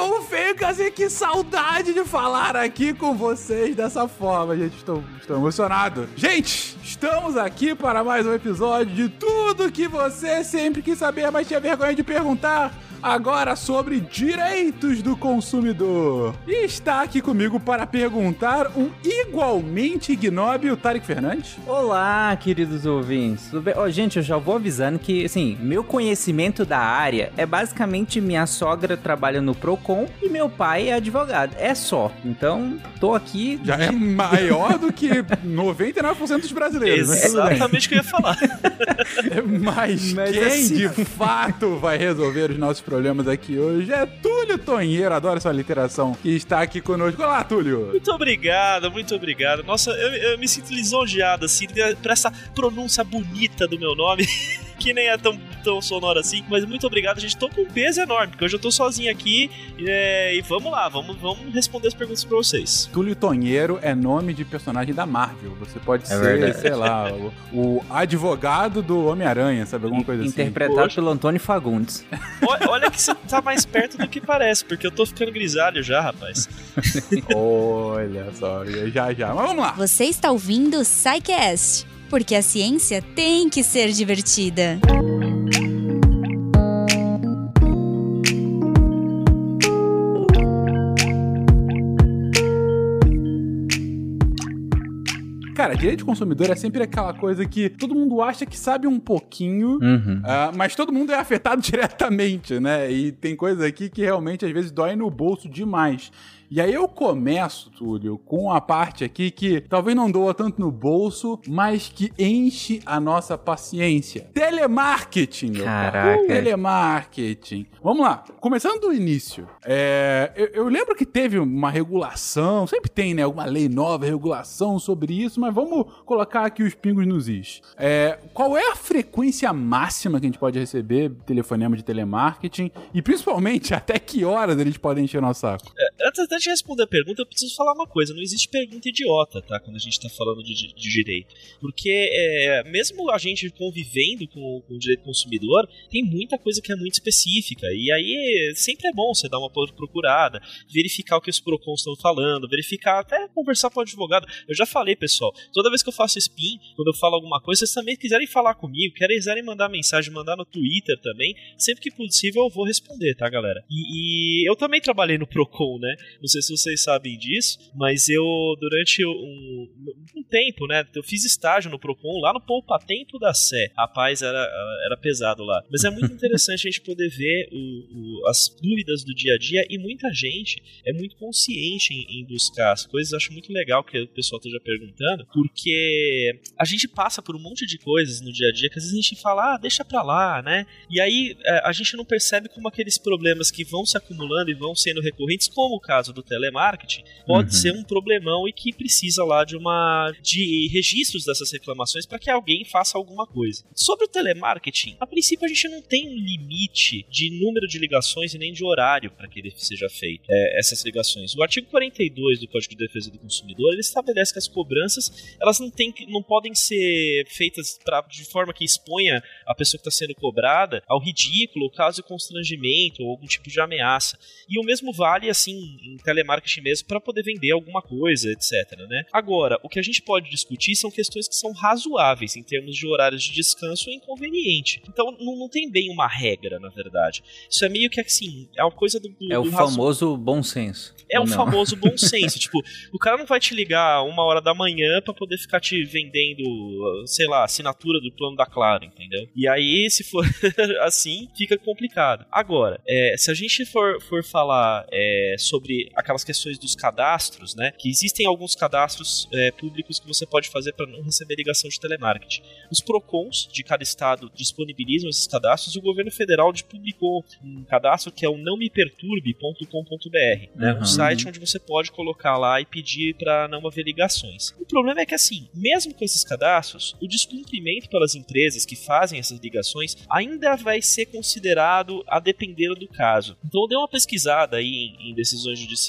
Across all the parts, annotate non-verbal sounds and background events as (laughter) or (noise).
sou o Feio Casinha, que saudade de falar aqui com vocês dessa forma, gente. Estou, estou emocionado. Gente, estamos aqui para mais um episódio de tudo que você sempre quis saber, mas tinha vergonha de perguntar agora sobre direitos do consumidor. E está aqui comigo para perguntar um igualmente ignóbil Tarek Fernandes. Olá, queridos ouvintes. Tudo bem? Oh, gente, eu já vou avisando que, assim, meu conhecimento da área é basicamente minha sogra trabalha no Procon e meu pai é advogado. É só. Então, tô aqui. Já é maior do que 99% dos brasileiros. Né? Exatamente o que eu ia falar. (laughs) Mas, Mas quem assim... de fato vai resolver os nossos problemas aqui hoje é Túlio Tonheiro, adoro essa literação, que está aqui conosco. Olá, Túlio! Muito obrigado, muito obrigado. Nossa, eu, eu me sinto lisonjeado, assim, por essa pronúncia bonita do meu nome. (laughs) que nem é tão, tão sonoro assim. Mas muito obrigado, gente. Tô com um peso enorme, porque hoje eu tô sozinho aqui. É, e vamos lá, vamos, vamos responder as perguntas pra vocês. Túlio Tonheiro é nome de personagem da Marvel. Você pode é ser, verdade. sei lá, o, o, advogado do Homem-Aranha, sabe? Alguma coisa assim. Interpretado pelo Antônio Fagundes. (laughs) Olha, olha que você tá mais perto do que parece, porque eu tô ficando grisalho já, rapaz. (laughs) olha só, já já. Mas vamos lá. Você está ouvindo o Psycast porque a ciência tem que ser divertida. Cara, direito de consumidor é sempre aquela coisa que todo mundo acha que sabe um pouquinho, uhum. uh, mas todo mundo é afetado (laughs) diretamente, né? E tem coisa aqui que realmente às vezes dói no bolso demais. E aí eu começo, Túlio, com a parte aqui que talvez não doa tanto no bolso, mas que enche a nossa paciência. Telemarketing, Caraca. Uh, telemarketing. Vamos lá, começando do início. É, eu, eu, lembro que teve uma regulação, sempre tem, né? Alguma lei nova, regulação sobre isso, mas vamos colocar aqui os pingos nos is. É, qual é a frequência máxima que a gente pode receber telefonema de telemarketing? E principalmente, (laughs) até que horas eles podem encher o nosso saco? É, antes antes de responder a pergunta, eu preciso falar uma coisa. Não existe pergunta idiota, tá? Quando a gente tá falando de, de, direito. Porque é, mesmo a gente convivendo com, com, o direito consumidor, tem muita coisa que é muito específica. E aí sempre é bom você dar uma procurada, verificar o que os PROCONs estão falando, verificar, até conversar com o advogado. Eu já falei, pessoal, toda vez que eu faço spin, quando eu falo alguma coisa, vocês também quiserem falar comigo, quiserem mandar mensagem, mandar no Twitter também, sempre que possível eu vou responder, tá, galera? E, e eu também trabalhei no PROCON, né? Não sei se vocês sabem disso, mas eu, durante um, um tempo, né, eu fiz estágio no Procon lá no Poupa Tempo da Sé. Rapaz, era, era pesado lá. Mas é muito (laughs) interessante a gente poder ver o, o, as dúvidas do dia a dia e muita gente é muito consciente em, em buscar as coisas. Acho muito legal que o pessoal esteja perguntando, porque a gente passa por um monte de coisas no dia a dia que às vezes a gente fala, ah, deixa pra lá, né? E aí é, a gente não percebe como aqueles problemas que vão se acumulando e vão sendo recorrentes, como o caso do telemarketing, pode uhum. ser um problemão e que precisa lá de uma de registros dessas reclamações para que alguém faça alguma coisa. Sobre o telemarketing, a princípio a gente não tem um limite de número de ligações e nem de horário para que ele seja feito é, essas ligações. O artigo 42 do Código de Defesa do Consumidor ele estabelece que as cobranças elas não, tem, não podem ser feitas pra, de forma que exponha a pessoa que está sendo cobrada ao ridículo, caso de constrangimento ou algum tipo de ameaça. E o mesmo vale assim em telemarketing mesmo para poder vender alguma coisa, etc. Né? Agora, o que a gente pode discutir são questões que são razoáveis em termos de horários de descanso e inconveniente. Então não, não tem bem uma regra, na verdade. Isso é meio que assim, é uma coisa do. do é o do famoso bom senso. É o famoso bom (laughs) senso. tipo, o cara não vai te ligar uma hora da manhã para poder ficar te vendendo, sei lá, assinatura do plano da Claro, entendeu? E aí, se for (laughs) assim, fica complicado. Agora, é, se a gente for, for falar é, sobre aquelas questões dos cadastros, né? Que existem alguns cadastros é, públicos que você pode fazer para não receber ligação de telemarketing. Os PROCONs de cada estado disponibilizam esses cadastros e o governo federal publicou um cadastro que é o nãomeperturbe.com.br, né? Uhum. Um site onde você pode colocar lá e pedir para não haver ligações. O problema é que assim, mesmo com esses cadastros, o descumprimento pelas empresas que fazem essas ligações ainda vai ser considerado a depender do caso. Então eu dei uma pesquisada aí em, em decisões judiciais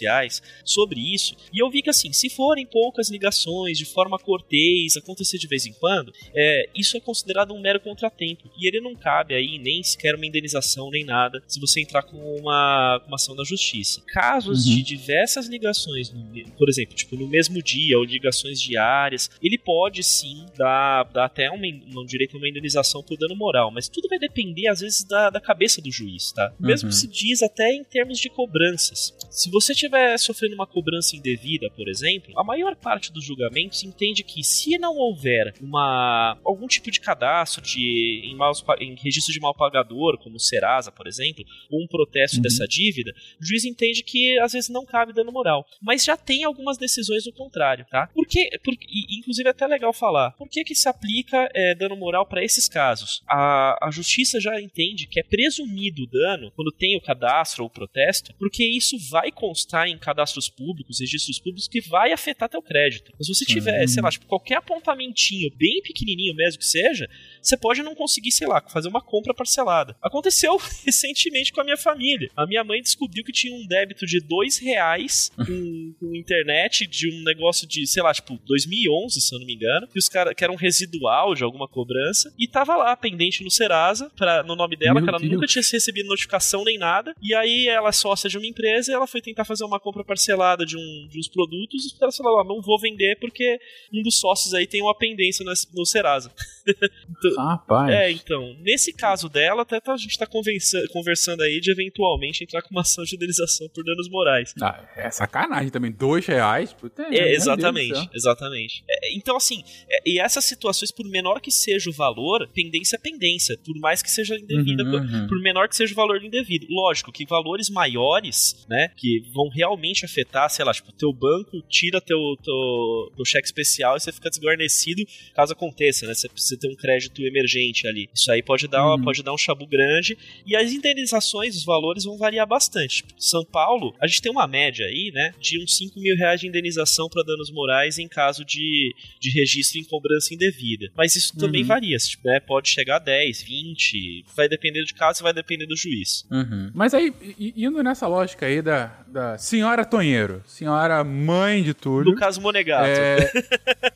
sobre isso, e eu vi que assim, se forem poucas ligações de forma cortês, acontecer de vez em quando, é, isso é considerado um mero contratempo, e ele não cabe aí nem sequer uma indenização nem nada se você entrar com uma, uma ação da justiça. Casos uhum. de diversas ligações, por exemplo, tipo no mesmo dia ou ligações diárias, ele pode sim dar, dar até um, um direito a uma indenização por dano moral, mas tudo vai depender às vezes da, da cabeça do juiz, tá? Mesmo uhum. se diz até em termos de cobranças. Se você estiver sofrendo uma cobrança indevida, por exemplo, a maior parte dos julgamentos entende que se não houver uma algum tipo de cadastro de em, maus, em registro de mal pagador, como o Serasa, por exemplo, ou um protesto uhum. dessa dívida, o juiz entende que às vezes não cabe dano moral. Mas já tem algumas decisões do contrário, tá? Por que, por, inclusive é até legal falar, por que que se aplica é, dano moral para esses casos? A, a justiça já entende que é presumido o dano quando tem o cadastro ou o protesto, porque isso vai constar em cadastros públicos, registros públicos, que vai afetar teu crédito. Mas se você tiver, uhum. sei lá, tipo, qualquer apontamentinho, bem pequenininho mesmo que seja, você pode não conseguir, sei lá, fazer uma compra parcelada. Aconteceu (laughs) recentemente com a minha família. A minha mãe descobriu que tinha um débito de dois reais com, (laughs) com internet de um negócio de, sei lá, tipo, 2011, se eu não me engano, que os cara, que era um residual de alguma cobrança, e tava lá pendente no Serasa, pra, no nome dela, Meu que ela Deus. nunca tinha recebido notificação nem nada, e aí ela é sócia de uma empresa e ela foi tentar fazer uma compra parcelada de, um, de uns produtos, e ela falou, ah, não vou vender porque um dos sócios aí tem uma pendência no, no Serasa. (laughs) então, Rapaz. É, então, nesse caso dela, até tá, a gente tá conversando aí de eventualmente entrar com uma ação de indenização por danos morais. Ah, é sacanagem também, dois reais? Puta, é, exatamente, exatamente. É, então, assim, é, e essas situações, por menor que seja o valor, pendência é pendência, por mais que seja indevida, uhum, uhum. por menor que seja o valor indevido. Lógico que valores maiores, né, que vão realmente afetar, sei lá, tipo, teu banco tira teu, teu, teu cheque especial e você fica desguarnecido caso aconteça, né, você precisa ter um crédito emergente ali. Isso aí pode dar, uhum. pode dar um chabu grande. E as indenizações, os valores vão variar bastante. Tipo, São Paulo, a gente tem uma média aí, né, de uns 5 mil reais de indenização para danos morais em caso de, de registro em cobrança indevida. Mas isso também uhum. varia, tipo, né, pode chegar a 10, 20, vai depender de caso e vai depender do juiz. Uhum. Mas aí, indo nessa lógica aí da, da senhora Tonheiro, senhora mãe de. No caso Monegato. É,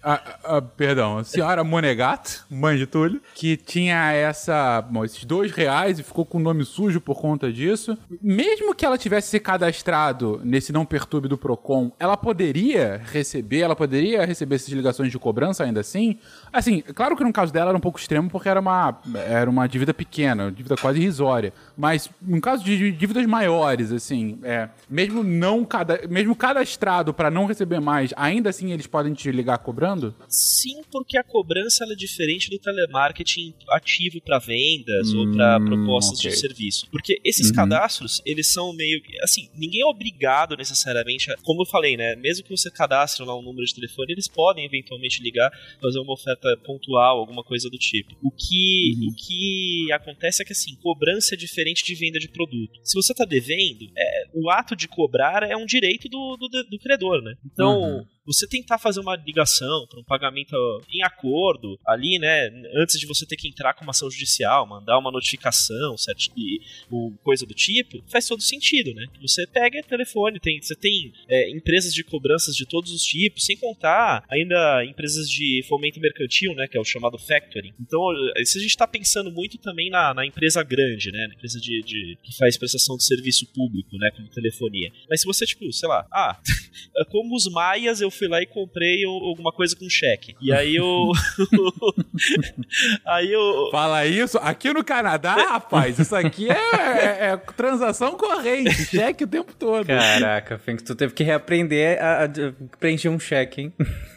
a, a, perdão, senhora Monegato, mãe de Túlio, que tinha essa, bom, esses dois reais e ficou com o nome sujo por conta disso. Mesmo que ela tivesse se cadastrado nesse não perturbe do Procon, ela poderia receber, ela poderia receber essas ligações de cobrança ainda assim? Assim, claro que no caso dela era um pouco extremo porque era uma, era uma dívida pequena, uma dívida quase irrisória. Mas no caso de dívidas maiores, assim, é, mesmo não cada, mesmo cadastrado para não receber mais, ainda assim eles podem te ligar cobrando? Sim, porque a cobrança é diferente do telemarketing ativo para vendas hum, ou para propostas okay. de serviço. Porque esses uhum. cadastros, eles são meio assim, ninguém é obrigado necessariamente, a, como eu falei, né, mesmo que você cadastre lá um número de telefone, eles podem eventualmente ligar, fazer uma oferta pontual, alguma coisa do tipo. O que uhum. o que acontece é que assim, cobrança é diferente diferente de venda de produto. Se você está devendo, é, o ato de cobrar é um direito do, do, do credor, né? Então, uhum você tentar fazer uma ligação para um pagamento em acordo ali, né, antes de você ter que entrar com uma ação judicial, mandar uma notificação, certo, e, coisa do tipo, faz todo sentido, né? Você pega telefone, tem, você tem é, empresas de cobranças de todos os tipos, sem contar ainda empresas de fomento mercantil, né, que é o chamado factoring. Então, se a gente está pensando muito também na, na, empresa grande, né, na empresa de, de, que faz prestação de serviço público, né, como telefonia. Mas se você, tipo, sei lá, ah, (laughs) como os maias eu fui lá e comprei alguma coisa com cheque. E aí eu. (laughs) aí eu. Fala isso. Aqui no Canadá, rapaz, isso aqui é, é, é transação corrente, cheque o tempo todo. Caraca, Fink, tu teve que reaprender a, a, preencher um cheque, hein?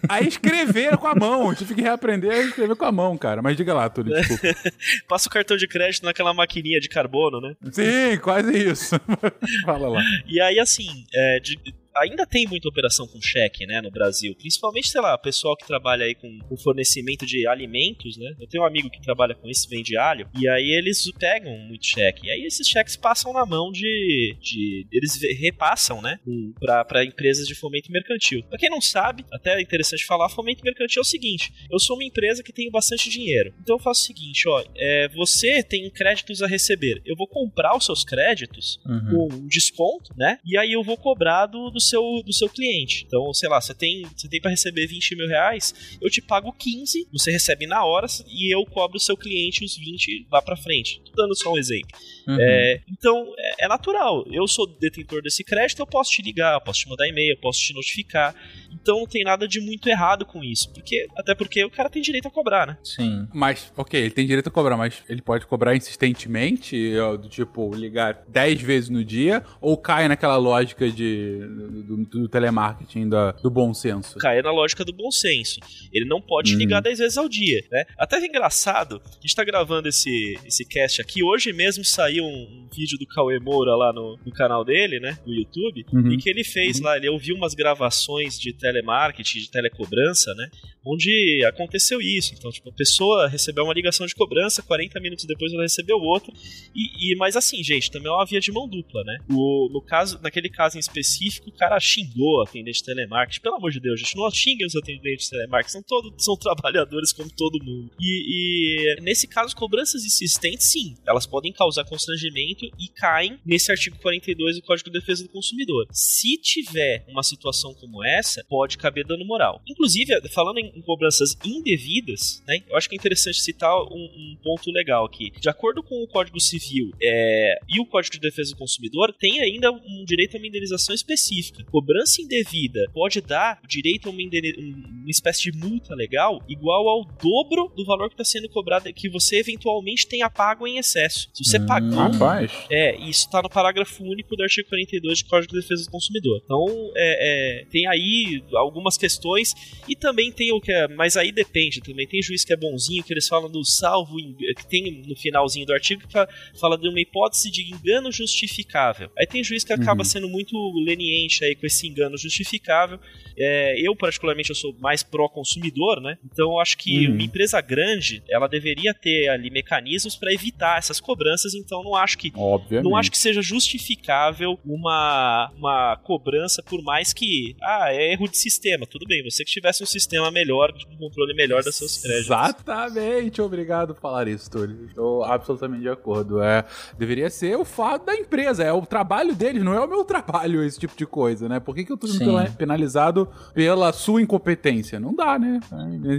A escrever com a mão. Tive que reaprender a escrever com a mão, cara. Mas diga lá, Túlio, desculpa. (laughs) Passa o cartão de crédito naquela maquininha de carbono, né? Sim, quase isso. (laughs) Fala lá. E aí, assim, é, de, ainda tem muita operação com cheque, né, no Brasil. Principalmente, sei lá, o pessoal que trabalha aí com, com fornecimento de alimentos, né? Eu tenho um amigo que trabalha com isso, vende alho, e aí eles pegam muito cheque. E aí esses cheques passam na mão de. de eles repassam, né? Para empresas de fomento mercantil. Pra quem não sabe, até é interessante falar, fomento mercantil é o seguinte: eu sou uma empresa que tem bastante dinheiro. Então eu faço o seguinte, ó, é, você tem créditos a receber. Eu vou comprar os seus créditos uhum. com um desconto, né? E aí eu vou cobrar do, do, seu, do seu cliente. Então, sei lá, você tem, você tem para receber 20 mil reais, eu te pago 15, você recebe na hora e eu cobro o seu cliente os 20 lá pra frente. Tô dando só um exemplo. Uhum. É, então, é, é, natural. Eu sou detentor desse crédito, eu posso te ligar, eu posso te mandar e-mail, eu posso te notificar. Então não tem nada de muito errado com isso. Porque, até porque o cara tem direito a cobrar, né? Sim. Mas, ok, ele tem direito a cobrar, mas ele pode cobrar insistentemente, do tipo, ligar 10 vezes no dia, ou cai naquela lógica de, do, do telemarketing, da, do bom senso? Cai na lógica do bom senso. Ele não pode uhum. ligar 10 vezes ao dia, né? Até é engraçado, a gente tá gravando esse, esse cast aqui, hoje mesmo saiu um, um vídeo do Cauê Moura lá no, no canal dele, né, no YouTube, uhum. e que ele fez uhum. lá, ele ouviu umas gravações de telemarketing, de telecobrança, né? Onde aconteceu isso. Então, tipo, a pessoa recebeu uma ligação de cobrança, 40 minutos depois ela recebeu outra. E, e mas assim, gente, também é uma via de mão dupla, né? O, no caso, naquele caso em específico, o cara xingou a atendente de telemarketing. Pelo amor de Deus, gente, não xinguem os atendentes de telemarketing, são todos são trabalhadores como todo mundo. E, e nesse caso, cobranças insistentes, sim, elas podem causar constrangimento e caem nesse artigo 42 do Código de Defesa do Consumidor. Se tiver uma situação como essa, pode caber dano moral. Inclusive, falando em, cobranças indevidas, né, eu acho que é interessante citar um, um ponto legal aqui. De acordo com o Código Civil é, e o Código de Defesa do Consumidor, tem ainda um direito a uma indenização específica. Cobrança indevida pode dar direito a uma, uma espécie de multa legal igual ao dobro do valor que está sendo cobrado, que você eventualmente tenha pago em excesso. Se você hum, pagou. Rapaz. É, isso está no parágrafo único do artigo 42 do Código de Defesa do Consumidor. Então, é, é, tem aí algumas questões e também tem o que é, mas aí depende também. Tem juiz que é bonzinho, que eles falam do salvo, que tem no finalzinho do artigo que fala de uma hipótese de engano justificável. Aí tem juiz que acaba uhum. sendo muito leniente aí com esse engano justificável. É, eu, particularmente, eu sou mais pró-consumidor, né? Então eu acho que uhum. uma empresa grande, ela deveria ter ali mecanismos para evitar essas cobranças, então não acho que Obviamente. não acho que seja justificável uma, uma cobrança por mais que ah, é erro de sistema. Tudo bem, você que tivesse um sistema melhor, um controle melhor das seus créditos. Exatamente, obrigado por falar isso, Túlio. Estou absolutamente de acordo. É, deveria ser o fato da empresa, é o trabalho deles, não é o meu trabalho esse tipo de coisa, né? Por que, que eu tô sendo penalizado pela sua incompetência? Não dá, né?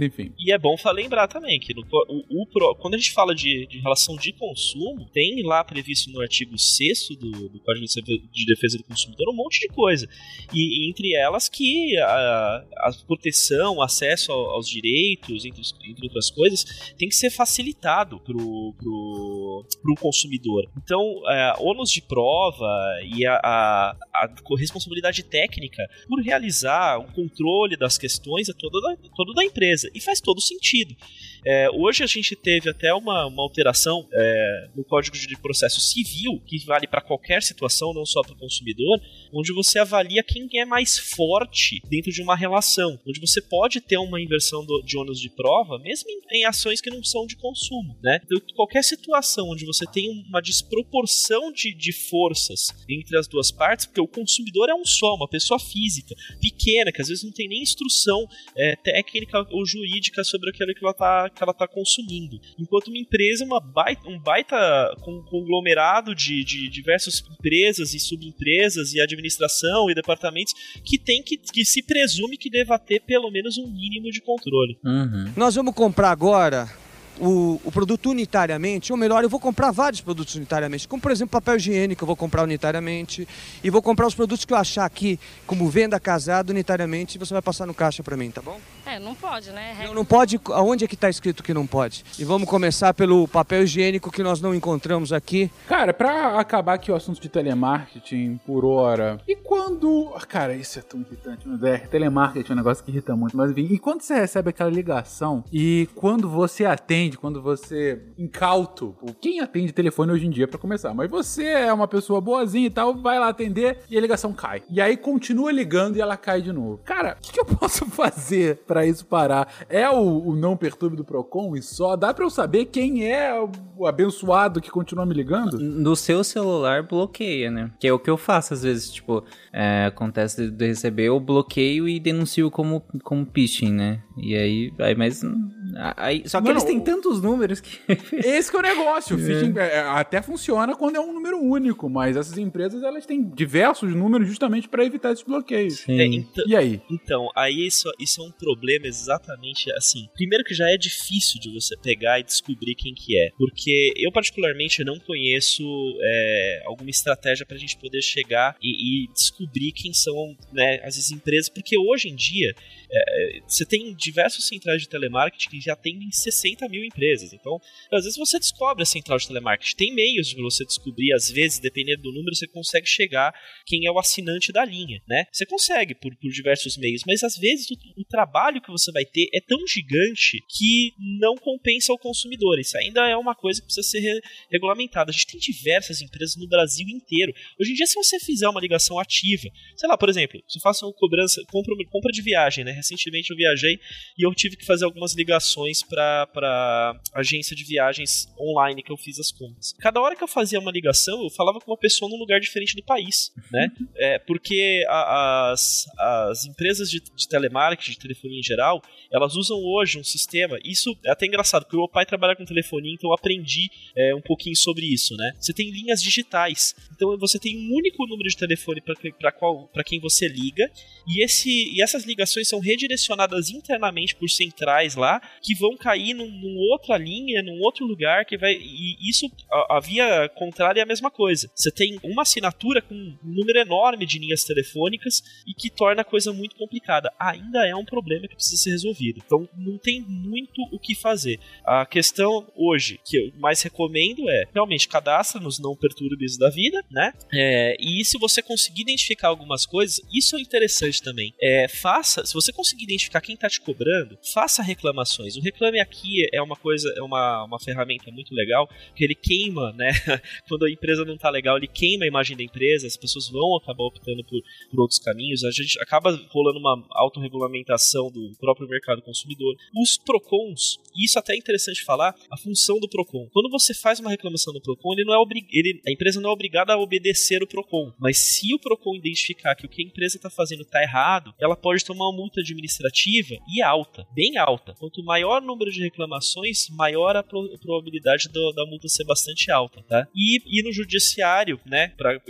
Enfim. E é bom lembrar também que no, o, o, quando a gente fala de, de relação de consumo, tem lá previsto no artigo 6 do, do Código de Defesa do Consumidor um monte de coisa. E, entre elas que a, a proteção, acesso aos direitos, entre, entre, outras coisas, tem que ser facilitado pro, pro, pro consumidor. Então, é, ônus de prova e a, a, a, responsabilidade técnica por realizar o controle das questões é toda da, toda da empresa. E faz todo sentido. É, hoje a gente teve até uma, uma alteração é, no Código de Processo Civil, que vale para qualquer situação, não só para o consumidor, onde você avalia quem é mais forte dentro de uma relação, onde você pode ter uma inversão do, de ônus de prova, mesmo em, em, ações que não são de consumo. Né? Então, qualquer situação onde você tem uma desproporção de, de forças entre as duas partes, porque o consumidor é um só, uma pessoa física, pequena, que às vezes não tem nem instrução é, técnica ou jurídica sobre aquilo que ela está que ela está consumindo. Enquanto uma empresa, uma baita, um baita conglomerado de, de diversas empresas e subempresas e administração e departamentos que tem que, que se presume que deva ter pelo menos um mínimo de controle. Uhum. Nós vamos comprar agora o, o, produto unitariamente, ou melhor, eu vou comprar vários produtos unitariamente, como por exemplo papel higiênico, eu vou comprar unitariamente, e vou comprar os produtos que eu achar aqui, como venda casado unitariamente, e você vai passar no caixa para mim, tá bom? É, não pode, né? Não, não pode, aonde é que está escrito que não pode? E vamos começar pelo papel higiênico que nós não encontramos aqui. Cara, para acabar aqui o assunto de telemarketing por hora, e quando... Cara, isso é tão irritante, meu Deus, telemarketing é um negócio que irrita muito, mas enfim, e quando você recebe aquela ligação, e quando você atende, atende, quando você incauto, quem atende telefone hoje em dia para começar, mas você é uma pessoa boazinha e tal, vai lá atender e a ligação cai. E aí continua ligando e ela cai de novo. Cara, o que, que, eu (laughs) posso fazer para isso parar? É o, o, não perturbe do Procon e só? Dá para eu saber quem é o abençoado que continua me ligando? No seu celular bloqueia, né? Que é o que eu faço às vezes, tipo, é, acontece de receber, eu bloqueio e denuncio como, como phishing, né? E aí, aí mas Aí, só que não, eles têm tantos números que. (laughs) Esse que é o negócio. O phishing é. é. até funciona quando é um número único, mas essas empresas elas têm diversos números justamente para evitar esses bloqueios. É, então, e aí? Então, aí isso, isso é um problema exatamente assim. Primeiro que já é difícil de você pegar e descobrir quem que é. Porque eu, particularmente, não conheço é, alguma estratégia pra gente poder chegar e, e descobrir quem são né, as empresas. Porque hoje em dia é, você tem diversos centrais de telemarketing que já atendem 60 mil empresas. Então, às vezes você descobre a central de telemarketing. Tem meios de você descobrir, às vezes, dependendo do número, você consegue chegar quem é o assinante da linha, né? Você consegue por, por diversos meios, mas às vezes o, o trabalho que você vai ter é tão gigante que não compensa o consumidor. Isso ainda é uma coisa que precisa ser re regulamentada. A gente tem diversas empresas no Brasil inteiro. Hoje em dia, se você fizer uma ligação ativa, sei lá, por exemplo, se eu faço uma cobrança, compra, compra de viagem, né? recentemente eu viajei e eu tive que fazer algumas ligações para agência de viagens online que eu fiz as contas. Cada hora que eu fazia uma ligação, eu falava com uma pessoa num lugar diferente do país, né? É, porque a, as, as empresas de, de telemarketing, de telefonia em geral, elas usam hoje um sistema. Isso é até engraçado, porque o meu pai trabalha com telefonia, então eu aprendi é, um pouquinho sobre isso, né? Você tem linhas digitais. Então você tem um único número de telefone para quem você liga, e, esse, e essas ligações são redirecionadas internamente por centrais lá, que vão cair num, num outra linha, num outro lugar, que vai. E isso, a, a via contrária é a mesma coisa. Você tem uma assinatura com um número enorme de linhas telefônicas e que torna a coisa muito complicada. Ainda é um problema que precisa ser resolvido. Então não tem muito o que fazer. A questão hoje que eu mais recomendo é realmente cadastra nos não perturbes da vida, né? É, e se você conseguir identificar algumas coisas, isso é interessante também. É, faça, se você conseguir identificar quem está te cobrando, faça reclamações. O Reclame Aqui é uma coisa, é uma, uma ferramenta muito legal, que ele queima, né? (laughs) Quando a empresa não está legal, ele queima a imagem da empresa, as pessoas vão acabar optando por, por outros caminhos, a gente acaba rolando uma autorregulamentação do próprio mercado consumidor. Os PROCONs, e isso até é interessante falar, a função do PROCON. Quando você faz uma reclamação no PROCON, ele não é ele, a empresa não é obrigada a obedecer o PROCON, mas se o PROCON identificar que o que a empresa está fazendo está errado, ela pode tomar uma multa administrativa e alta, bem alta. Quanto maior o número de reclamações, maior a, pro, a probabilidade do, da multa ser bastante alta, tá? E, e no judiciário, né,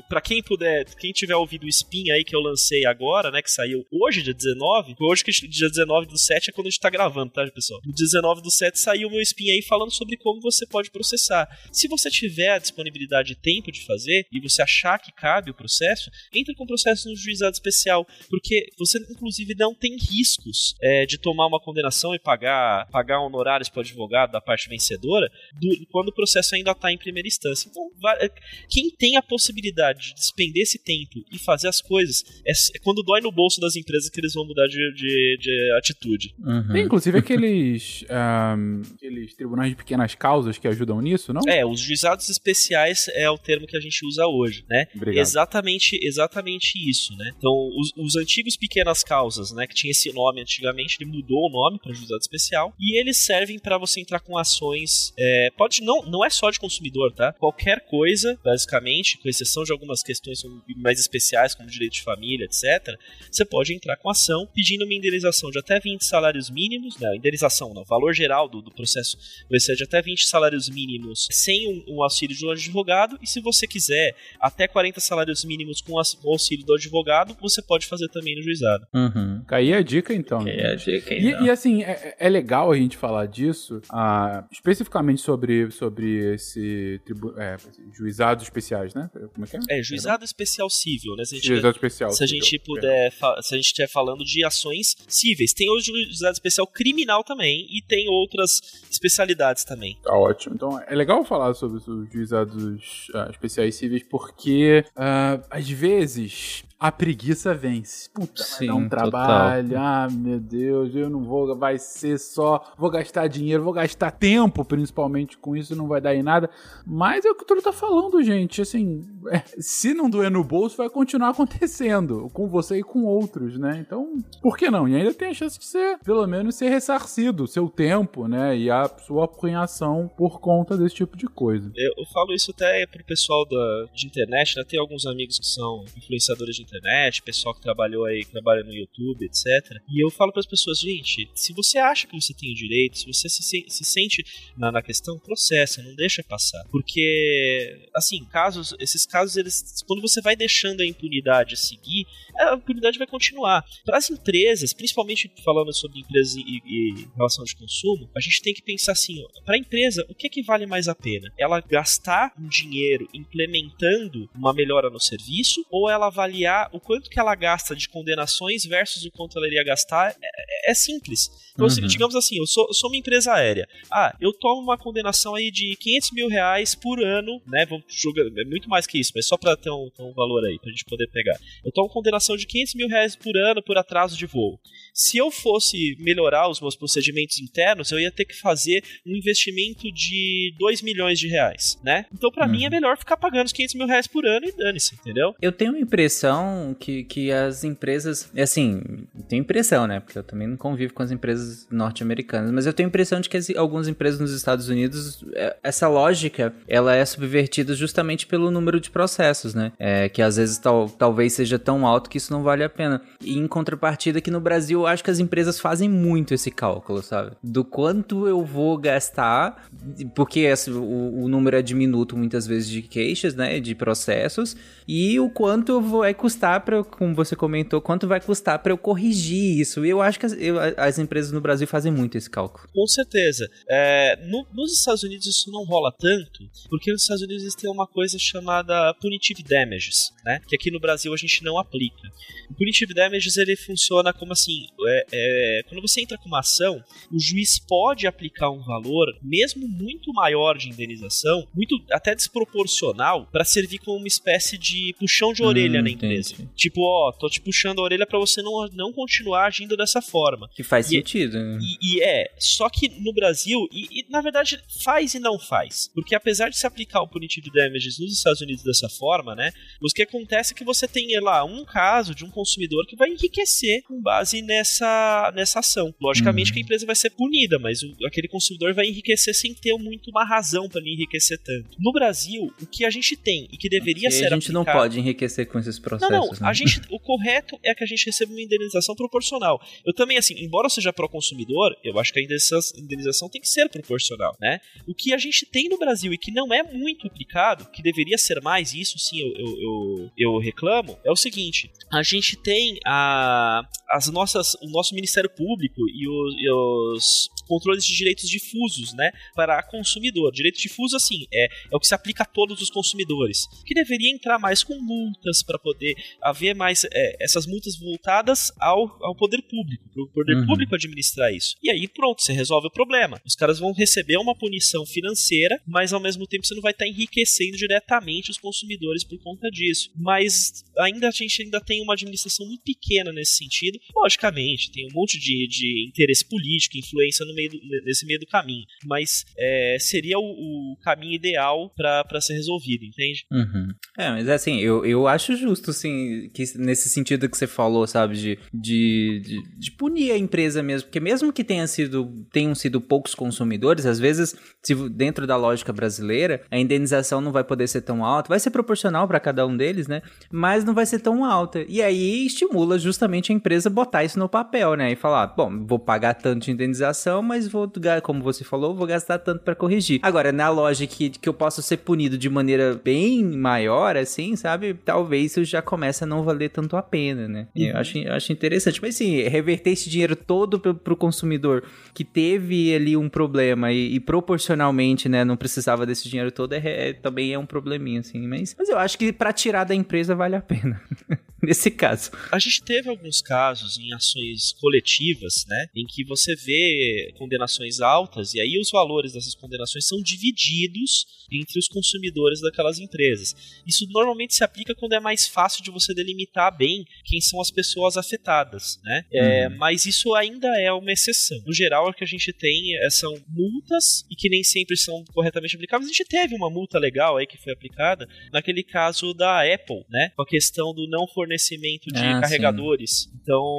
para quem puder, quem tiver ouvido o Spin aí que eu lancei agora, né, que saiu hoje, dia 19, hoje que dia 19 do 7 é quando a gente tá gravando, tá, pessoal? No 19 do 7 saiu o meu Spin aí falando sobre como você pode processar. Se você tiver a disponibilidade e tempo de fazer e você achar que cabe o processo, entre com o processo no juizado especial, porque você inclusive não tem riscos é, de tomar uma condenação e pagar, pagar honorários para o advogado da parte vencedora do, quando o processo ainda está em primeira instância. Então, é, quem tem a possibilidade de despender esse tempo e fazer as coisas, é, é quando dói no bolso das empresas que eles vão mudar de, de, de atitude. Uhum. Tem, inclusive, aqueles, um, aqueles tribunais de pequenas causas que ajudam nisso, não? É, os juizados especiais é o termo que a gente usa hoje, né? Obrigado. Exatamente, exatamente isso, né? Então, os, os antigos pequenas causas, né, que tinha esse nome antigamente, ele mudou o nome para juizado especial e eles servem para você entrar com ações. É, pode não, não é só de consumidor, tá? Qualquer coisa, basicamente, com exceção de algumas questões mais especiais, como direito de família, etc. Você pode entrar com ação pedindo uma indenização de até 20 salários mínimos, não, indenização não, valor geral do, do processo vai ser de até 20 salários mínimos sem um, um auxílio de um advogado e se você quiser até 40 salários mínimos com o auxílio do advogado, você pode fazer também no juizado. Uhum. Aí a dica então. Aí a dica, então. E, e assim, é, é, legal a gente falar disso, uh, especificamente sobre, sobre esse, tribu é, juizados especiais, né? Como é que é? É, juizado especial civil, né? Se gente, juizado especial. Se a gente puder, se a gente estiver falando de ações cíveis. Tem o juizado especial criminal também e tem outras especialidades também. Tá ótimo. Então é legal falar sobre os juizados uh, especiais cíveis porque uh, às vezes a preguiça vence. Puta, vai Sim, dar um trabalho. Ah, meu Deus, eu não vou, vai ser só, vou gastar dinheiro, vou gastar tempo, principalmente com isso, não vai dar em nada. Mas é o que o Túlio tá falando, gente, assim, é, se não doer no bolso, vai continuar (laughs) acontecendo, com você e com outros, né? Então, por que não? E ainda tem a chance de ser, pelo menos, ser ressarcido, o seu tempo, né, e a sua apunhação por conta desse tipo de coisa. Eu, eu falo isso até pro pessoal da, de internet, né? Tem alguns amigos que são influenciadores de internet, pessoal que trabalhou aí, que trabalha no YouTube, etc. E eu falo para as pessoas, gente, se você acha que você tem o direito, se você se, se sente na, na questão, processa, não deixa passar. Porque, assim, casos, esses casos, eles, quando você vai deixando a impunidade seguir, a impunidade vai continuar. Para as empresas, principalmente falando sobre empresas e, e, relação de consumo, a gente tem que pensar assim, para a empresa, o que é que vale mais a pena? Ela gastar um dinheiro implementando uma melhora no serviço ou ela avaliar o quanto que ela gasta de condenações versus o quanto ela iria gastar? É, é simples. Então, uhum. digamos assim, eu sou, eu sou uma empresa aérea. Ah, eu tomo uma condenação aí de 500 mil reais por ano, né? Vamos jogar, é muito mais que isso, mas só para ter um, um valor aí, pra gente poder pegar. Eu tomo condenação de 500 mil reais por ano por atraso de voo. Se eu fosse melhorar os meus procedimentos internos, eu ia ter que fazer um investimento de 2 milhões de reais, né? Então, para uhum. mim, é melhor ficar pagando os 500 mil reais por ano e dane-se, entendeu? Eu tenho a impressão que, que as empresas. Assim, tenho impressão, né? Porque eu também não convivo com as empresas norte-americanas, mas eu tenho a impressão de que as, algumas empresas nos Estados Unidos, é, essa lógica, ela é subvertida justamente pelo número de processos, né? É, que às vezes tal, talvez seja tão alto que isso não vale a pena. E em contrapartida, que no Brasil, eu acho que as empresas fazem muito esse cálculo, sabe? Do quanto eu vou gastar, porque assim, o, o número é diminuto muitas vezes de queixas, né? De processos, e o quanto vai custar para, como você comentou, quanto vai custar para eu corrigir isso. E eu acho que as, eu, as, empresas no Brasil fazem muito esse cálculo. Com certeza. É, no, nos Estados Unidos isso não rola tanto, porque nos Estados Unidos têm uma coisa chamada punitive damages, né? Que aqui no Brasil a gente não aplica. O punitive damages ele funciona como assim, é, é, quando você entra com uma ação, o juiz pode aplicar um valor, mesmo muito maior de indenização, muito até desproporcional, para servir como uma espécie de puxão de orelha hum, na empresa. Entendi. Tipo, ó, tô te puxando a orelha para você não, não continuar agindo dessa forma. Que faz e, sentido. Né? E, e, é, só que no Brasil, e, e, na verdade faz e não faz. Porque apesar de se aplicar o punitive damages nos Estados Unidos dessa forma, né, o que acontece é que você tem lá um caso de um consumidor que vai enriquecer com base nessa, nessa ação. Logicamente uhum. que a empresa vai ser punida, mas o, aquele consumidor vai enriquecer sem ter muito uma razão para ele enriquecer tanto. No Brasil, o que a gente tem e que deveria okay, ser a gente aplicado... não pode enriquecer com esses processos. Não, não. Né? A gente, o correto é que a gente receba uma indenização proporcional. Eu também, assim, embora eu seja pró-consumidor, eu acho que a indenização tem que ser proporcional, né? O que a gente tem no Brasil e que não é muito aplicado, que deveria ser mais, isso sim eu, eu, eu, eu reclamo, é o seguinte: a gente tem a, as nossas, o nosso Ministério Público e, o, e os controles de direitos difusos, né, para consumidor. Direito difuso, assim, é, é o que se aplica a todos os consumidores, que deveria entrar mais com multas para poder haver mais é, essas multas voltadas ao, ao poder público, para o poder uhum. público administrar isso. E aí, pronto, você resolve o problema. Os caras vão receber uma punição financeira, mas ao mesmo tempo você não vai estar enriquecendo diretamente os consumidores por conta disso. Mas ainda a gente ainda tem uma administração muito pequena nesse sentido. Logicamente, tem um monte de, de interesse político, influência no meio do, nesse meio do caminho. Mas é, seria o, o, caminho ideal para ser resolvido, entende? Uhum. É, mas assim, eu, eu acho justo, assim, que nesse sentido que você falou, sabe, de, de, de, de punir a empresa mesmo. Porque mesmo que tenha sido, tenham sido poucos consumidores, às vezes, se dentro da lógica brasileira, a indenização não vai poder ser tão alta, vai ser proporcional para cada um deles, né? Mas não vai ser tão alta. E aí estimula justamente a empresa botar isso no papel, né? E falar, bom, vou pagar tanto de indenização, mas vou, como você falou, vou gastar tanto para corrigir. Agora, na lógica que, que eu posso ser punido de maneira bem maior, assim, sabe? Talvez isso já comece a não valer tanto a pena, né? Uhum. Eu, acho, eu acho interessante. Mas assim, reverter esse dinheiro todo pro, pro consumidor que teve ali um problema e, e, proporcionalmente, né, não precisava desse dinheiro todo, é, é, também é um probleminha, assim. Mas, mas eu acho que para tirar da empresa vale a pena. (laughs) nesse caso. A gente teve alguns casos em ações coletivas, né, em que você vê condenações altas e aí os valores dessas condenações são divididos entre os consumidores daquelas empresas. Isso normalmente se aplica quando é mais fácil de você delimitar bem quem são as pessoas afetadas, né? É, mas isso ainda é uma exceção. No geral, o que a gente tem é, são multas e que nem sempre são corretamente aplicáveis. A gente teve uma multa legal aí que foi aplicada naquele caso da Apple, né? Com a questão do não fornecimento de Ah, carregadores. Então,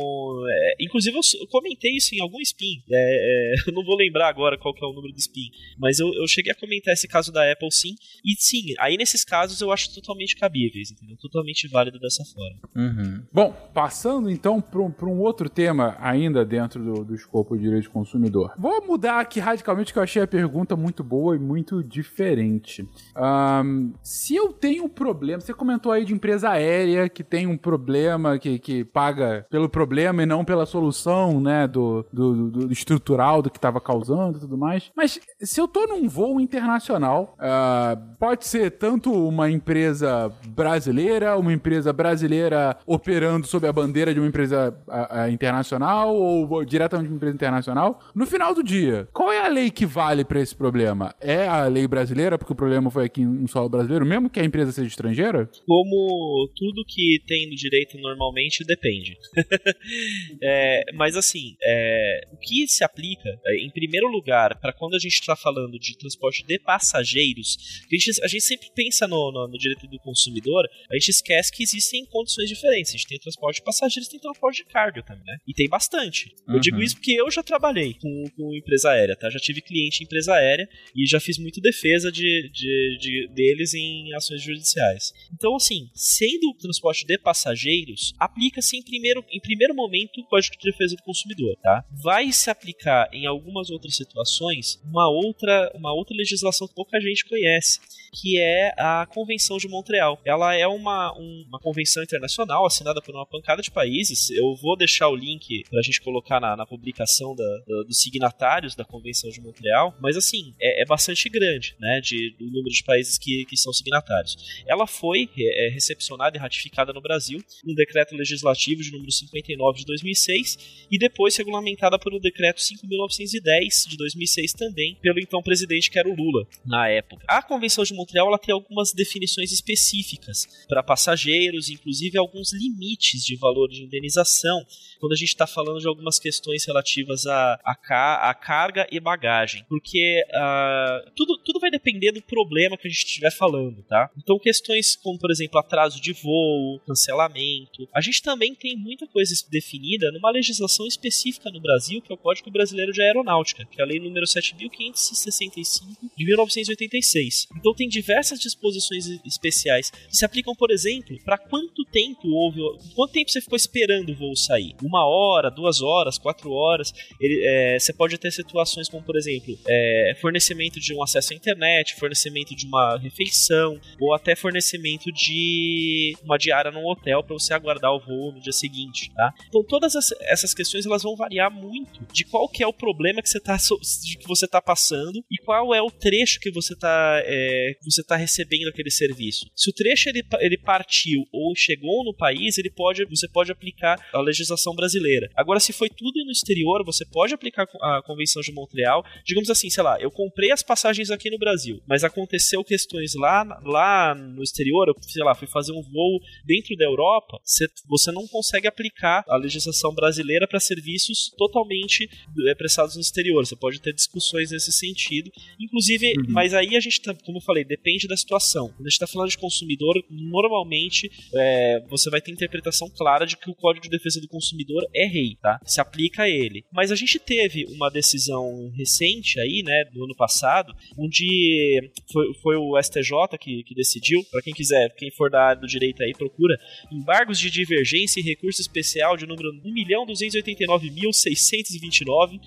é, inclusive eu, comentei isso em algum spin. É, é, (laughs) eu não vou lembrar agora qual que é o número do spin, mas eu, eu cheguei a comentar esse caso da Apple sim. E sim, aí nesses casos eu acho totalmente cabíveis, entendeu? Totalmente válido dessa forma. Uhum. Bom, passando então para um, um outro tema ainda dentro do, do escopo de direito do consumidor. Vou mudar aqui radicalmente que eu achei a pergunta muito boa e muito diferente. Ahn, se eu tenho um problema, você comentou aí de empresa aérea que tem um problema, que, que paga pelo problema e não pela solução, né, do, do, do- estrutural do que estava causando e tudo mais. Mas se eu tô num voo internacional, ah, pode ser tanto uma empresa brasileira, uma empresa brasileira operando sob a bandeira de uma empresa ah, ah, internacional ou diretamente de uma empresa internacional. No final do dia, qual é a lei que vale para esse problema? É a lei brasileira, porque o problema foi aqui em solo brasileiro, mesmo que a empresa seja estrangeira? Como tudo que tem no direito normalmente depende. (laughs) (laughs) É, mas assim, é, o que se aplica, é, em primeiro lugar, para quando a gente está falando de transporte de passageiros, a gente, a gente sempre pensa no, no- no direito do consumidor, a gente esquece que existem condições diferentes. A gente tem transporte de passageiros, tem transporte de carga também, né? E tem bastante. Eu Uhum. digo isso porque eu já trabalhei com, com empresa aérea, tá? Já tive cliente em empresa aérea e já fiz muito defesa de, de- de- deles em ações judiciais. Então, assim, sendo transporte de passageiros, aplica-se em primeiro, em primeiro momento o Código de Defesa do Consumidor, tá? Vai se aplicar em algumas outras situações uma outra, uma outra legislação que pouca gente conhece, que é a Convenção de Montreal. Ela é uma, um- uma convenção internacional assinada por uma pancada de países. Eu vou deixar o link pra gente colocar na, na publicação da- da- dos signatários da Convenção de Montreal, mas assim, é, é bastante grande, né, de, do número de países que, que são signatários. Ela foi é, recepcionada e ratificada no Brasil no decreto legislativo de número 59 de 2006 e depois regulamentada pelo decreto 5.910 de 2006 também pelo então presidente que era o Lula na época. A Convenção de Montreal ela tem algumas definições específicas para passageiros, inclusive alguns limites de valor de indenização quando a gente está falando de algumas questões relativas a, a, ca- a carga e bagagem, porque ah, tudo, tudo vai depender do problema que a gente estiver falando, tá? Então questões como, por exemplo, atraso de voo, cancelamento, a gente também tem muita coisa definida numa legislação específica no Brasil, que é o Código Brasileiro de Aeronáutica, que é a lei número 7.565 de 1986. Então tem diversas disposições especiais que se aplicam, por exemplo, para quanto tempo houve, quanto tempo você ficou esperando o voo sair? Uma hora, duas horas, quatro horas. Ele, é, você pode ter situações como, por exemplo, é, fornecimento de um acesso à internet, fornecimento de uma refeição, ou até fornecimento de uma diária num hotel para você aguardar o voo no dia seguinte, tá? Então todas as- essas questões elas vão variar muito de qual que é o problema que você está que você tá passando e qual é o trecho que você está é, você tá recebendo aquele serviço. Se o trecho ele, ele partiu ou chegou no país, ele pode você pode aplicar a legislação brasileira. Agora, se foi tudo no exterior, você pode aplicar a Convenção de Montreal. Digamos assim, sei lá, eu comprei as passagens aqui no Brasil, mas aconteceu questões lá, lá no exterior, eu, sei lá, fui fazer um voo dentro da Europa, você, você não consegue aplicar a legislação brasileira para serviços totalmente é, prestados no exterior. Você pode ter discussões nesse sentido. Inclusive, mas aí a gente, tá, como eu falei, depende da situação. Quando a gente está falando de consumidor, normalmente é, você vai ter interpretação clara de que o Código de Defesa do Consumidor é rei, tá? Se aplica a ele. Mas a gente teve uma decisão recente aí, né, do ano passado, onde foi, foi o STJ que, que decidiu, para quem quiser, quem for da área do direito aí, procura embargos de divergência e recurso especial de número 1.289.629.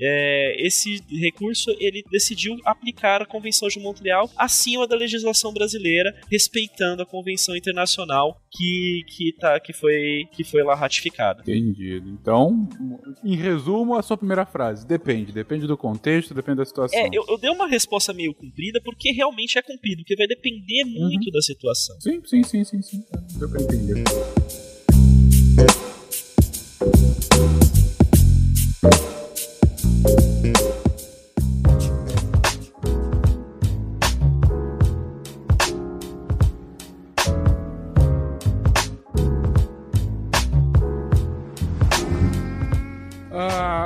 É, esse recurso ele decidiu aplicar a Convenção de Montreal acima da legislação brasileira, respeitando a Convenção Internacional que, que, tá, que, foi, que foi lá ratificada. Entendido. Então, em resumo, a sua primeira frase. Depende. Depende do contexto, depende da situação. É, eu, eu dei uma resposta meio comprida porque realmente é cumprido, porque vai depender muito da situação. Sim, sim, sim, sim, sim. Deu pra entender.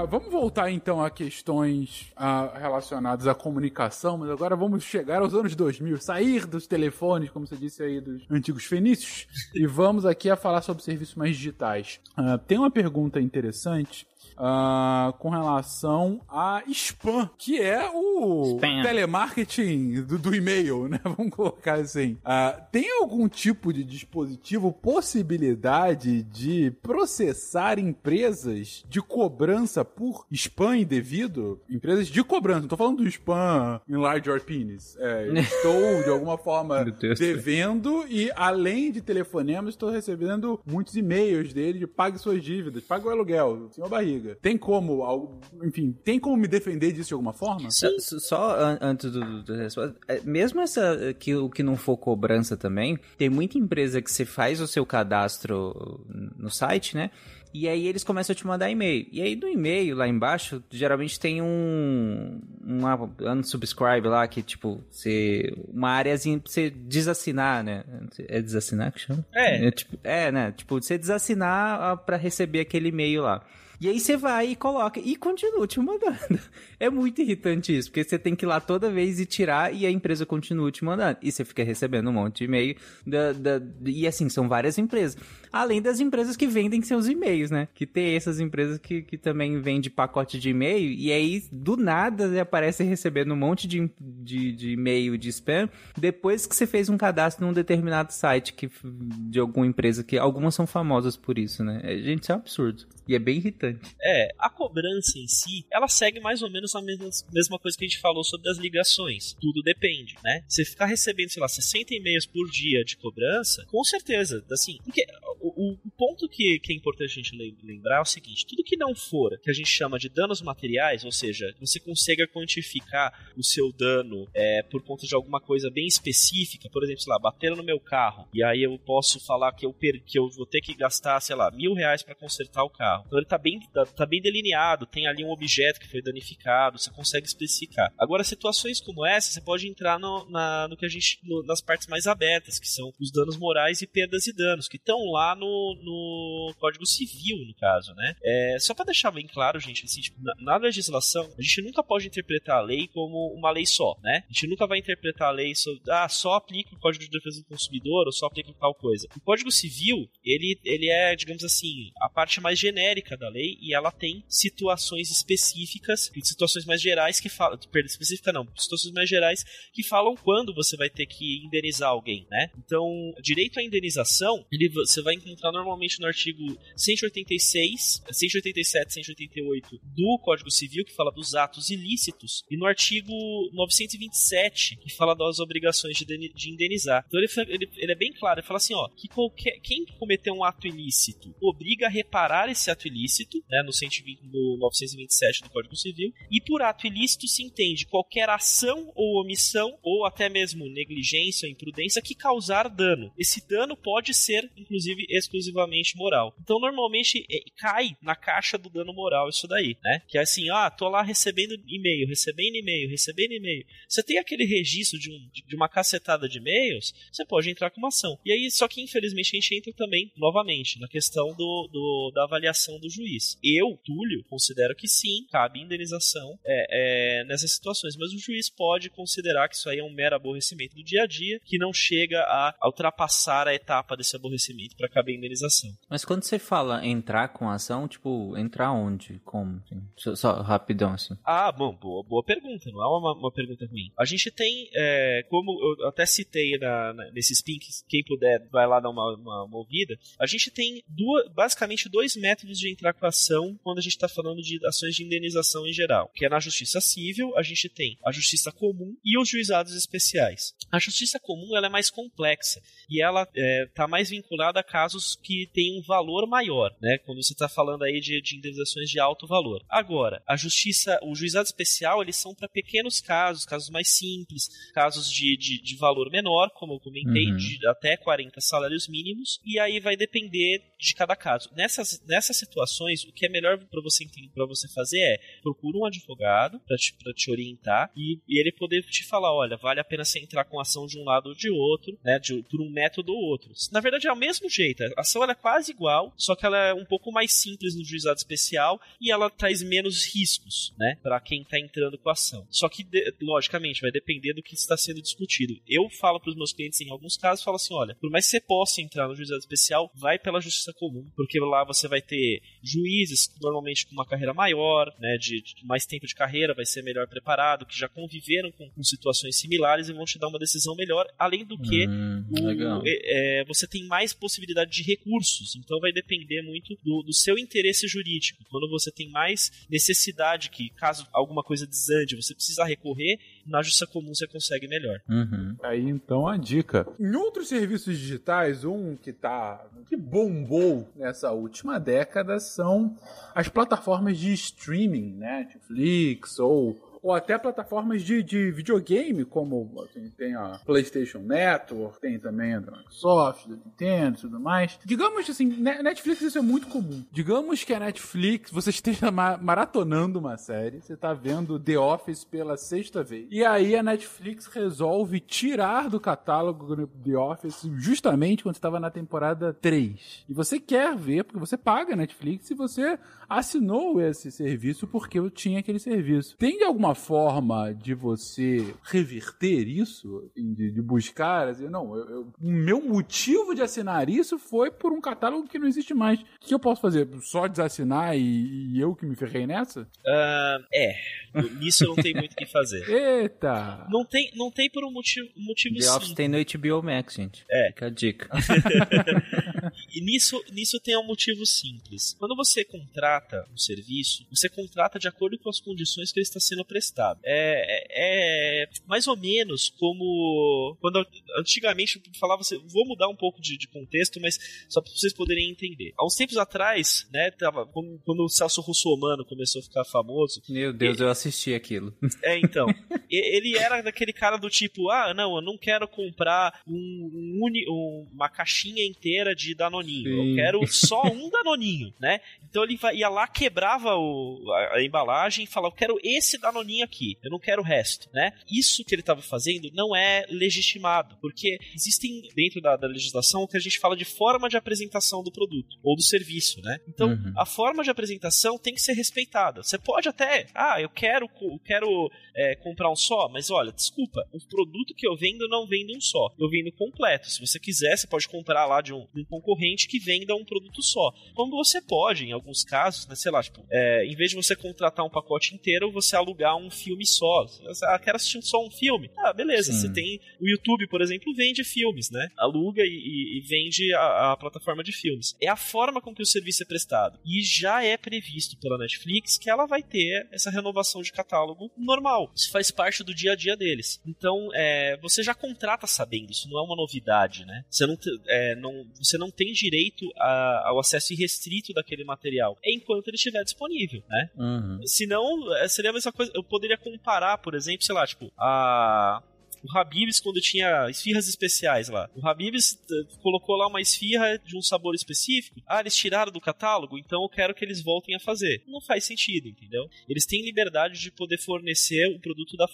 Vamos voltar então a questões ah, relacionadas à comunicação, mas agora vamos chegar aos anos 2000, sair dos telefones, como você disse aí, dos antigos fenícios, e vamos aqui a falar sobre serviços mais digitais. Ah, tem uma pergunta interessante ah, com relação a spam, que é o Spam. telemarketing do, do e-mail, né? (laughs) Vamos colocar assim. Ah, tem algum tipo de dispositivo, possibilidade de processar empresas de cobrança por spam indevido? Empresas de cobrança, não tô falando do spam enlarge your penis. É, eu (laughs) estou, de alguma forma, devendo e, além de telefonemas, estou recebendo muitos e-mails dele de pague suas dívidas, pague o aluguel, senhor barriga. Tem como, algo- enfim, tem como me defender disso de alguma forma? Só, só an- antes do, do resposta, é, mesmo essa que o que não for cobrança também, tem muita empresa que você faz o seu cadastro no site, né? E aí eles começam a te mandar e-mail. E aí no e-mail lá embaixo, geralmente tem um uma unsubscribe lá que tipo, você uma áreazinha pra você desassinar, né? É desassinar que chama? É. É, tipo, é, né? Tipo, você desassinar ah, pra receber aquele e-mail lá. E aí você vai e coloca e continua te mandando. (laughs) É muito irritante isso, porque você tem que ir lá toda vez e tirar e a empresa continua te mandando. E você fica recebendo um monte de e-mail. Da, da- e assim, são várias empresas. Além das empresas que vendem seus e-mails, né? Que tem essas empresas que, que também vendem pacote de e-mail. E aí, do nada, você aparece recebendo um monte de, de, de e-mail de spam depois que você fez um cadastro num determinado site que, de alguma empresa, que algumas são famosas por isso, né? É, Gente, isso é um absurdo. E é bem irritante. É, a cobrança em si, ela segue mais ou menos a mesma, mesma coisa que a gente falou sobre as ligações. Tudo depende, né? Você ficar recebendo, sei lá, 60 e-mails por dia de cobrança, com certeza, assim, porque o, o- ponto que, que é importante a gente lem- lembrar é o seguinte, tudo que não for, que a gente chama de danos materiais, ou seja, você consiga quantificar o seu dano é, por conta de alguma coisa bem específica, por exemplo, sei lá, bateram no meu carro, e aí eu posso falar que eu, que eu vou ter que gastar, sei lá, mil reais para consertar o carro. Então ele tá bem, tá, tá bem delineado, tem ali um objeto que foi danificado, você consegue especificar. Agora, situações como essa, você pode entrar no, na- no que a gente. no- nas partes mais abertas, que são os danos morais e perdas e danos, que estão lá no, no Código Civil, no caso, né? É, só para deixar bem claro, gente, assim, tipo, na, na legislação, a gente nunca pode interpretar a lei como uma lei só, né? A gente nunca vai interpretar a lei sobre, ah, só aplica o Código de Defesa do Consumidor ou só aplica tal coisa. O Código Civil, ele, ele é, digamos assim, a parte mais genérica da lei e ela tem situações específicas, situações mais gerais que falam, perdão, específica não, situações mais gerais que falam quando você vai ter que indenizar alguém, né? Então, direito à indenização, ele, você vai encontrar normalmente no artigo 186, 187, 188 do Código Civil, que fala dos atos ilícitos, e no artigo 927, que fala das obrigações de de indenizar. Então ele, ele- ele é bem claro, ele fala assim, ó, que qualquer, quem cometeu um ato ilícito obriga a reparar esse ato ilícito, né, no, 120, no 927 do Código Civil, e por ato ilícito se entende qualquer ação ou omissão, ou até mesmo negligência ou imprudência que causar dano. Esse dano pode ser, inclusive, exclusivamente moral. Então, normalmente, é, cai na caixa do dano moral isso daí, né? Que é assim, ah, tô lá recebendo e-mail, recebendo e-mail, recebendo e-mail. Você tem aquele registro de, um, de uma cacetada de e-mails, você pode entrar com uma ação. E aí, só que infelizmente a gente entra também, novamente, na questão do, do- da avaliação do juiz. Eu, Túlio, considero que sim, cabe indenização é, é, nessas situações, mas o juiz pode considerar que isso aí é um mero aborrecimento do dia a dia, que não chega a, a ultrapassar a etapa desse aborrecimento para caber indenização. Mas quando você fala entrar com a ação, tipo, entrar onde? Como? Só, só rapidão, assim. Ah, bom, boa, boa pergunta, não é uma, uma pergunta ruim. A gente tem, é, como eu até citei na, na- nesses pinks, quem puder vai lá dar uma, uma, uma ouvida, a gente tem duas, basicamente dois métodos de entrar com a ação quando a gente está falando de ações de indenização em geral, que é na justiça civil, a gente tem a justiça comum e os juizados especiais. A justiça comum ela é mais complexa e ela está mais vinculada a casos casos que têm um valor maior, né? Quando você está falando aí de, de indenizações de alto valor. Agora, a justiça, o juizado especial, eles são para pequenos casos, casos mais simples, casos de, de, de valor menor, como eu comentei, Uhum. de até 40 salários mínimos, e aí vai depender de cada caso. Nessas, nessas situações, o que é melhor para você para você fazer é procura um advogado para te, te orientar e, e ele poder te falar, olha, vale a pena você entrar com ação de um lado ou de outro, né, de, por um método ou outro. Na verdade é o mesmo jeito, a ação é quase igual, só que ela é um pouco mais simples no juizado especial e ela traz menos riscos, né, para quem tá entrando com a ação. Só que de- logicamente vai depender do que está sendo discutido. Eu falo para os meus clientes em alguns casos, falo assim, olha, por mais que você possa entrar no juizado especial, vai pela justiça comum, porque lá você vai ter juízes normalmente com uma carreira maior, né, de, de mais tempo de carreira, vai ser melhor preparado, que já conviveram com, com situações similares e vão te dar uma decisão melhor, além do que Hum, o- é, é, você tem mais possibilidade de recursos, então vai depender muito do, do seu interesse jurídico. Quando você tem mais necessidade que, caso alguma coisa desande, você precisa recorrer, na justiça comum você consegue melhor. Uhum. Aí então a dica. Em outros serviços digitais, um que tá que bombou nessa última década são as plataformas de streaming, né? Netflix ou ou até plataformas de, de videogame, como assim, tem a PlayStation Network, tem também a Microsoft, da Nintendo e tudo mais. Digamos assim, Ne- Netflix isso é muito comum. Digamos que a Netflix, você esteja ma- maratonando uma série, você está vendo The Office pela sexta vez. E aí a Netflix resolve tirar do catálogo The Office justamente quando estava na temporada 3. E você quer ver, porque você paga a Netflix e você assinou esse serviço porque eu tinha aquele serviço. Tem de alguma forma de você reverter isso? De, de buscar, assim, não, eu, eu- o meu motivo de assinar isso foi por um catálogo que não existe mais. O que eu posso fazer? Só desassinar e, e eu que me ferrei nessa? Ah, é, nisso eu não tem muito o que fazer. (laughs) Eita! Não tem, não tem por um motivo, motivo The Office tem no HBO Max, gente. É. Fica a dica. (laughs) E nisso, nisso tem um motivo simples. Quando você contrata um serviço, você contrata de acordo com as condições que ele está sendo prestado. É, é- é mais ou menos como quando antigamente falava assim, vou mudar um pouco de, de contexto, mas só para vocês poderem entender. Há uns tempos atrás, né, tava, quando, quando o Celso Russomano começou a ficar famoso, Meu Deus, eu assisti aquilo. é, então. (laughs) Ele era daquele cara do tipo, ah, não, eu não quero comprar um, um uni- um- uma caixinha inteira de Danoninho. Eu Sim. quero (laughs) só um Danoninho, né? Então ele ia lá, quebrava o- a, a embalagem e falava, eu quero esse Danoninho aqui, eu não quero o resto, né? Isso que ele estava fazendo não é legitimado, porque existem dentro da, da legislação o que a gente fala de forma de apresentação do produto ou do serviço, né? Então, Uhum. a forma de apresentação tem que ser respeitada. Você pode até, ah, eu quero, eu quero é, comprar um só, mas olha, desculpa, o produto que eu vendo não vende um só, eu vendo completo. Se você quiser, você pode comprar lá de um, de um concorrente que venda um produto só. Como você pode, em alguns casos, né, sei lá, tipo, é, em vez de você contratar um pacote inteiro, você alugar um filme só. Ah, quero assistir só um filme. Ah, beleza, Sim. você tem o YouTube, por exemplo, vende filmes, né? Aluga e, e- e vende a, a plataforma de filmes. É a forma com que o serviço é prestado. E já é previsto pela Netflix que ela vai ter essa renovação de catálogo normal. Isso faz parte do dia a dia deles. Então, é, você já contrata sabendo, isso não é uma novidade, né? Você não, é, não- você não tem direito a- ao acesso irrestrito daquele material enquanto ele estiver disponível, né? Uhum. Senão, é, seria a mesma coisa. Eu poderia comparar, por exemplo, sei lá, tipo, a. O Habib's, quando tinha esfirras especiais lá. O Habib's eh, colocou lá uma esfirra de um sabor específico. Ah, eles tiraram do catálogo, então eu quero que eles voltem a fazer. Não faz sentido, entendeu? Eles têm liberdade de poder fornecer o produto da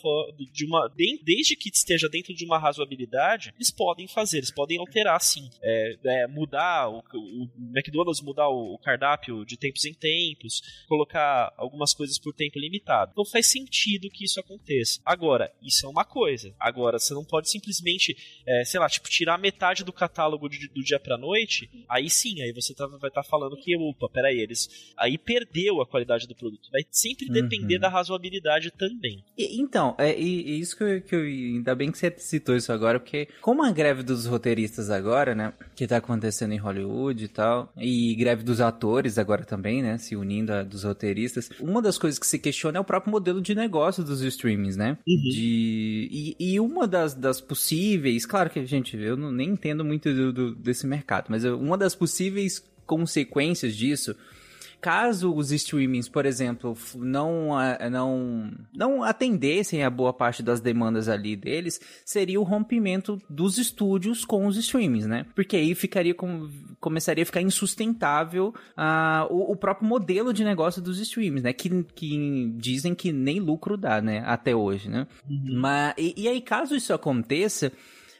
de uma. de- desde que esteja dentro de uma razoabilidade, eles podem fazer, eles podem alterar sim. É, é, mudar o, o McDonald's mudar o, o cardápio de tempos em tempos, colocar algumas coisas por tempo limitado. Então faz sentido que isso aconteça. Agora, isso é uma coisa. Agora, você não pode simplesmente, é, sei lá, tipo, tirar metade do catálogo de- do dia pra noite. Aí sim, aí você tá- vai estar falando que, opa, peraí, eles. Aí perdeu a qualidade do produto. Vai sempre Uhum. depender da razoabilidade também. E- então, é e isso que eu, que eu- Ainda bem que você citou isso agora, porque como a greve dos roteiristas agora, né? Que tá acontecendo em Hollywood e tal, e greve dos atores agora também, né? Se unindo a dos roteiristas. Uma das coisas que se questiona é o próprio modelo de negócio dos streamings, né? Uhum. De, e, e uma das, das possíveis, claro que, gente, eu não, nem entendo muito do, do, desse mercado, mas uma das possíveis consequências disso caso os streamings, por exemplo, não, não, não atendessem a boa parte das demandas ali deles, seria o rompimento dos estúdios com os streamings, né? Porque aí ficaria com, começaria a ficar insustentável uh, o, o, próprio modelo de negócio dos streamings, né? Que, que dizem que nem lucro dá, né? Até hoje, né? Uhum. Mas, e, e aí, caso isso aconteça,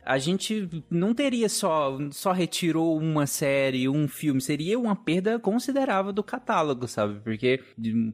a gente não teria só, só retirou uma série, um filme, seria uma perda considerável do catálogo, sabe? Porque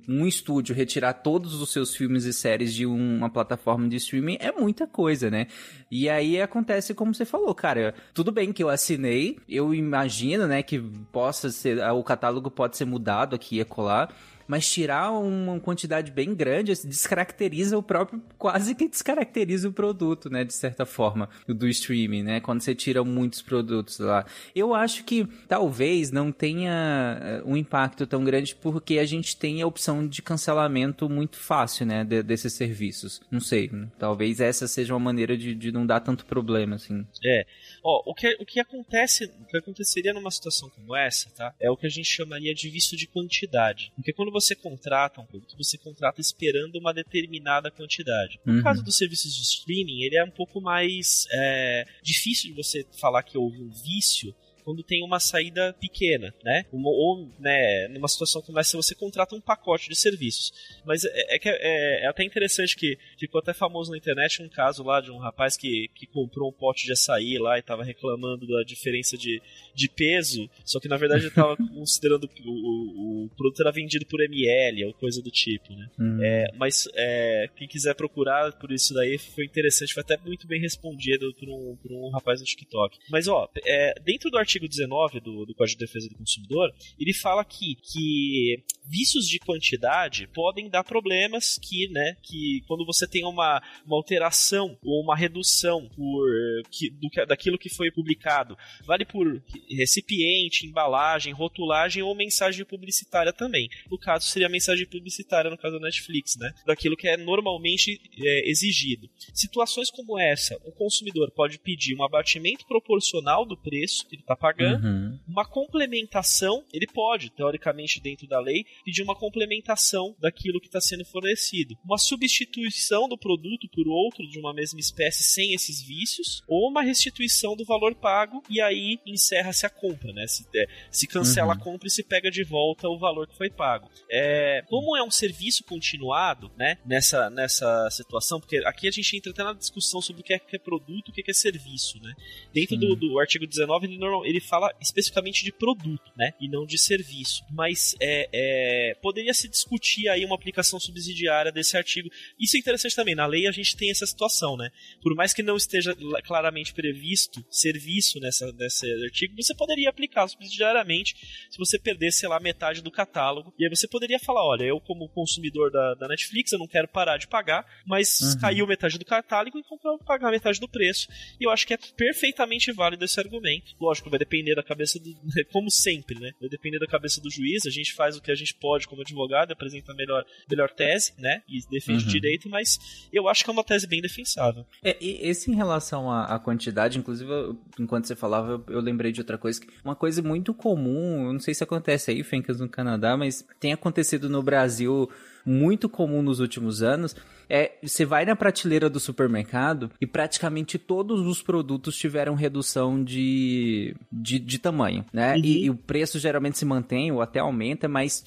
um estúdio retirar todos os seus filmes e séries de uma plataforma de streaming é muita coisa, né? E aí acontece como você falou, cara, tudo bem que eu assinei, eu imagino, né, que possa ser, o catálogo pode ser mudado aqui e acolá, mas tirar uma quantidade bem grande descaracteriza o próprio, quase que descaracteriza o produto, né, de certa forma, do streaming, né, quando você tira muitos produtos lá. Eu acho que talvez não tenha eh, um impacto tão grande porque a gente tem a opção de cancelamento muito fácil, né, de, desses serviços. Não sei, talvez essa seja uma maneira de, de não dar tanto problema, assim. É. Ó, o que, o que acontece, o que aconteceria numa situação como essa, tá, é o que a gente chamaria de visto de quantidade. Porque quando você contrata um produto, você contrata esperando uma determinada quantidade. No uhum. caso dos serviços de streaming, ele é um pouco mais é, difícil de você falar que houve um vício quando tem uma saída pequena, né? Uma, ou, né, numa situação como essa, você contrata um pacote de serviços. Mas é, é, é, é, até interessante que ficou até famoso na internet um caso lá de um rapaz que, que comprou um pote de açaí lá e estava reclamando da diferença de, de peso, só que na verdade ele estava (laughs) considerando o, o, o, produto era vendido por ml ou coisa do tipo, né? Hum. É, mas é, quem quiser procurar por isso daí foi interessante, foi até muito bem respondido por um, por um rapaz no TikTok. Mas ó, é, dentro do artigo artigo 19 do, do Código de Defesa do Consumidor, ele fala aqui que vícios de quantidade podem dar problemas que, né, que quando você tem uma, uma alteração ou uma redução por, que, do, daquilo que foi publicado, vale por recipiente, embalagem, rotulagem ou mensagem publicitária também. No caso, seria mensagem publicitária, no caso da Netflix, né, daquilo que é normalmente é, exigido. Situações como essa, o consumidor pode pedir um abatimento proporcional do preço que ele está pagando, uhum. uma complementação, ele pode, teoricamente, dentro da lei, pedir uma complementação daquilo que está sendo fornecido. Uma substituição do produto por outro de uma mesma espécie sem esses vícios, ou uma restituição do valor pago e aí encerra-se a compra, né? Se, é, se cancela uhum. a compra e se pega de volta o valor que foi pago. É, como é um serviço continuado, né? Nessa, nessa situação, porque aqui a gente entra até na discussão sobre o que é, que é produto e o que é, serviço, né? Dentro do, do, artigo 19, ele, ele fala especificamente de produto, né? E não de serviço. Mas é, é, poderia se discutir aí uma aplicação subsidiária desse artigo. Isso é interessante também. Na lei a gente tem essa situação, né? Por mais que não esteja claramente previsto serviço nessa, nesse artigo, você poderia aplicar subsidiariamente se você perdesse, sei lá, metade do catálogo. E aí você poderia falar: olha, eu, como consumidor da, da Netflix, eu não quero parar de pagar, mas uhum. caiu metade do catálogo, então eu vou pagar metade do preço. E eu acho que é perfeitamente válido esse argumento. Lógico, vai depender da cabeça do. (laughs) Como sempre, né? Vai depender da cabeça do juiz, a gente faz o que a gente pode como advogado, apresenta a melhor, melhor tese, né? E defende uhum. o direito, mas eu acho que é uma tese bem defensável. É, e esse em relação à, à quantidade, inclusive, eu, enquanto você falava, eu, eu, lembrei de outra coisa. Uma coisa muito comum, eu não sei se acontece aí, Fencas, no Canadá, mas tem acontecido no Brasil muito comum nos últimos anos é você vai na prateleira do supermercado e praticamente todos os produtos tiveram redução de, de, de tamanho, né? Uhum. E, e, o preço geralmente se mantém ou até aumenta, mas,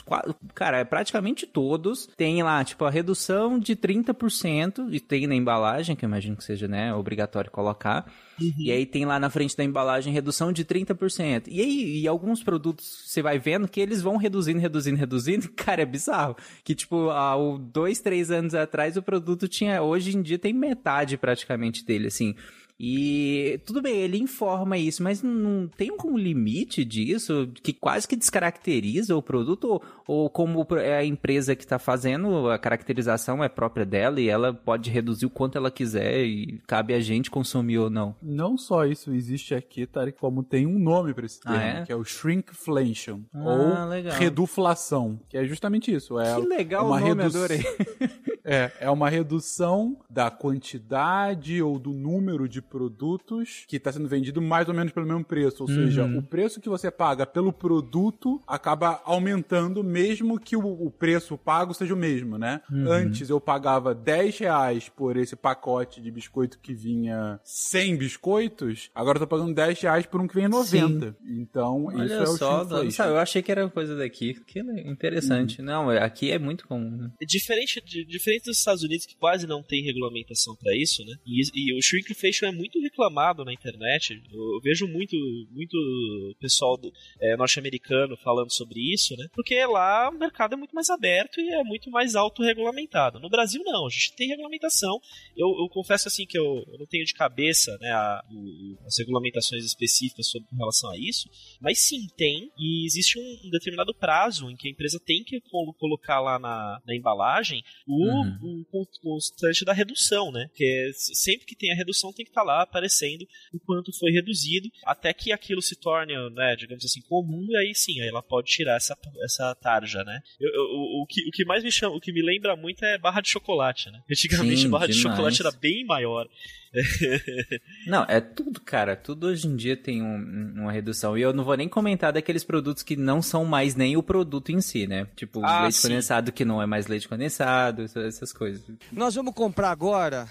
cara, é praticamente todos tem lá, tipo, a redução de 30% e tem na embalagem, que eu imagino que seja, né, obrigatório colocar. Uhum. E aí tem lá na frente da embalagem redução de 30%. E aí, e alguns produtos você vai vendo que eles vão reduzindo, reduzindo, reduzindo. (laughs) Cara, é bizarro. Que, tipo, há dois, três anos atrás o produto tinha. Hoje em dia tem metade praticamente dele, assim. E tudo bem, ele informa isso, mas não tem um limite disso que quase que descaracteriza o produto ou, ou como é a empresa que está fazendo a caracterização é própria dela e ela pode reduzir o quanto ela quiser e cabe a gente consumir ou não. Não só isso existe aqui, Tarek, como tem um nome para esse ah, termo, ah, é? que é o shrinkflation ah, ou legal. reduflação, que é justamente isso. É que legal uma o nome, redu... adorei. (laughs) É, é uma redução da quantidade ou do número de produtos que está sendo vendido mais ou menos pelo mesmo preço. Ou Uhum. seja, o preço que você paga pelo produto acaba aumentando mesmo que o, o preço pago seja o mesmo, né? Uhum. Antes eu pagava 10 reais por esse pacote de biscoito que vinha 100 biscoitos, agora eu tô pagando 10 reais por um que vem 90. Então, isso Olha é o só, shrinkflation. não, sabe, eu achei que era coisa daqui. Que interessante. Uhum. Não, aqui é muito comum. né? Diferente, de, diferente dos Estados Unidos, que quase não tem regulamentação pra isso, né? E, e o shrinkflation é muito reclamado na internet. Eu, eu vejo muito, muito pessoal é, norte-americano falando sobre isso, né? Porque lá o mercado é muito mais aberto e é muito mais autorregulamentado. No Brasil, não. A gente tem regulamentação. Eu, eu confesso assim que eu, eu não tenho de cabeça né, a- o- as regulamentações específicas sobre com relação a isso, mas sim, tem. E existe um, um determinado prazo em que a empresa tem que colo- colocar lá na, na embalagem o, Uhum. O con- constante da redução, né? Porque s- sempre que tem a redução tem que estar lá aparecendo o quanto foi reduzido, até que aquilo se torne, né, digamos assim, comum, e aí sim, aí ela pode tirar essa, essa tarja, né? Eu- eu- o, o que, o que mais me chama, o que me lembra muito é barra de chocolate, né? Antigamente Sim, barra de demais. chocolate era bem maior. (laughs) Não, é tudo, cara. Tudo hoje em dia tem um- uma redução. E eu não vou nem comentar daqueles produtos que não são mais nem o produto em si, né? Tipo, Ah, leite sim. condensado que não é mais leite condensado, essas- essas coisas. Nós vamos comprar agora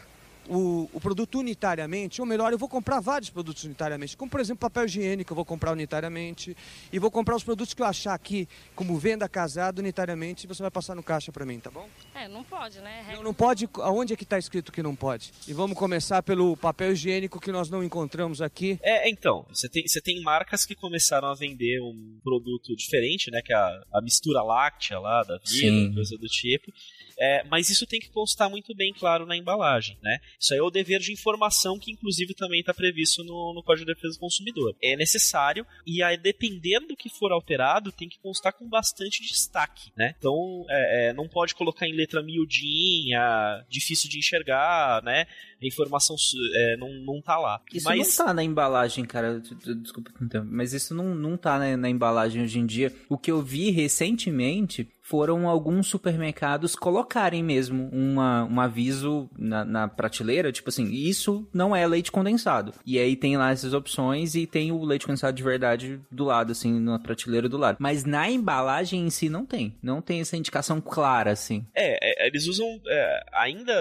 o, o produto unitariamente, ou melhor, eu vou comprar vários produtos unitariamente, como por exemplo papel higiênico, eu vou comprar unitariamente, e vou comprar os produtos que eu achar aqui, como venda casado unitariamente, e você vai passar no caixa para mim, tá bom? É, não pode, né? Não, não pode, aonde é que está escrito que não pode? E vamos começar pelo papel higiênico que nós não encontramos aqui. É, então, você tem, você tem marcas que começaram a vender um produto diferente, né? Que é a, a mistura láctea lá da vida, Sim. coisa do tipo. É, mas isso tem que constar muito bem claro na embalagem, né? Isso aí é o dever de informação que, inclusive, também está previsto no, no Código de Defesa do Consumidor. É necessário e aí, dependendo do que for alterado, tem que constar com bastante destaque, né? Então, é, é, não pode colocar em letra miudinha, difícil de enxergar, né? A informação é, não, não tá lá. Isso mas... não tá na embalagem, cara. Desculpa, mas isso não, não tá na, na embalagem hoje em dia. O que eu vi recentemente foram alguns supermercados colocarem mesmo uma, um aviso na, na prateleira, tipo assim, isso não é leite condensado. E aí tem lá essas opções e tem o leite condensado de verdade do lado, assim, na prateleira do lado. Mas na embalagem em si não tem. Não tem essa indicação clara, assim. É, é, eles usam é, ainda.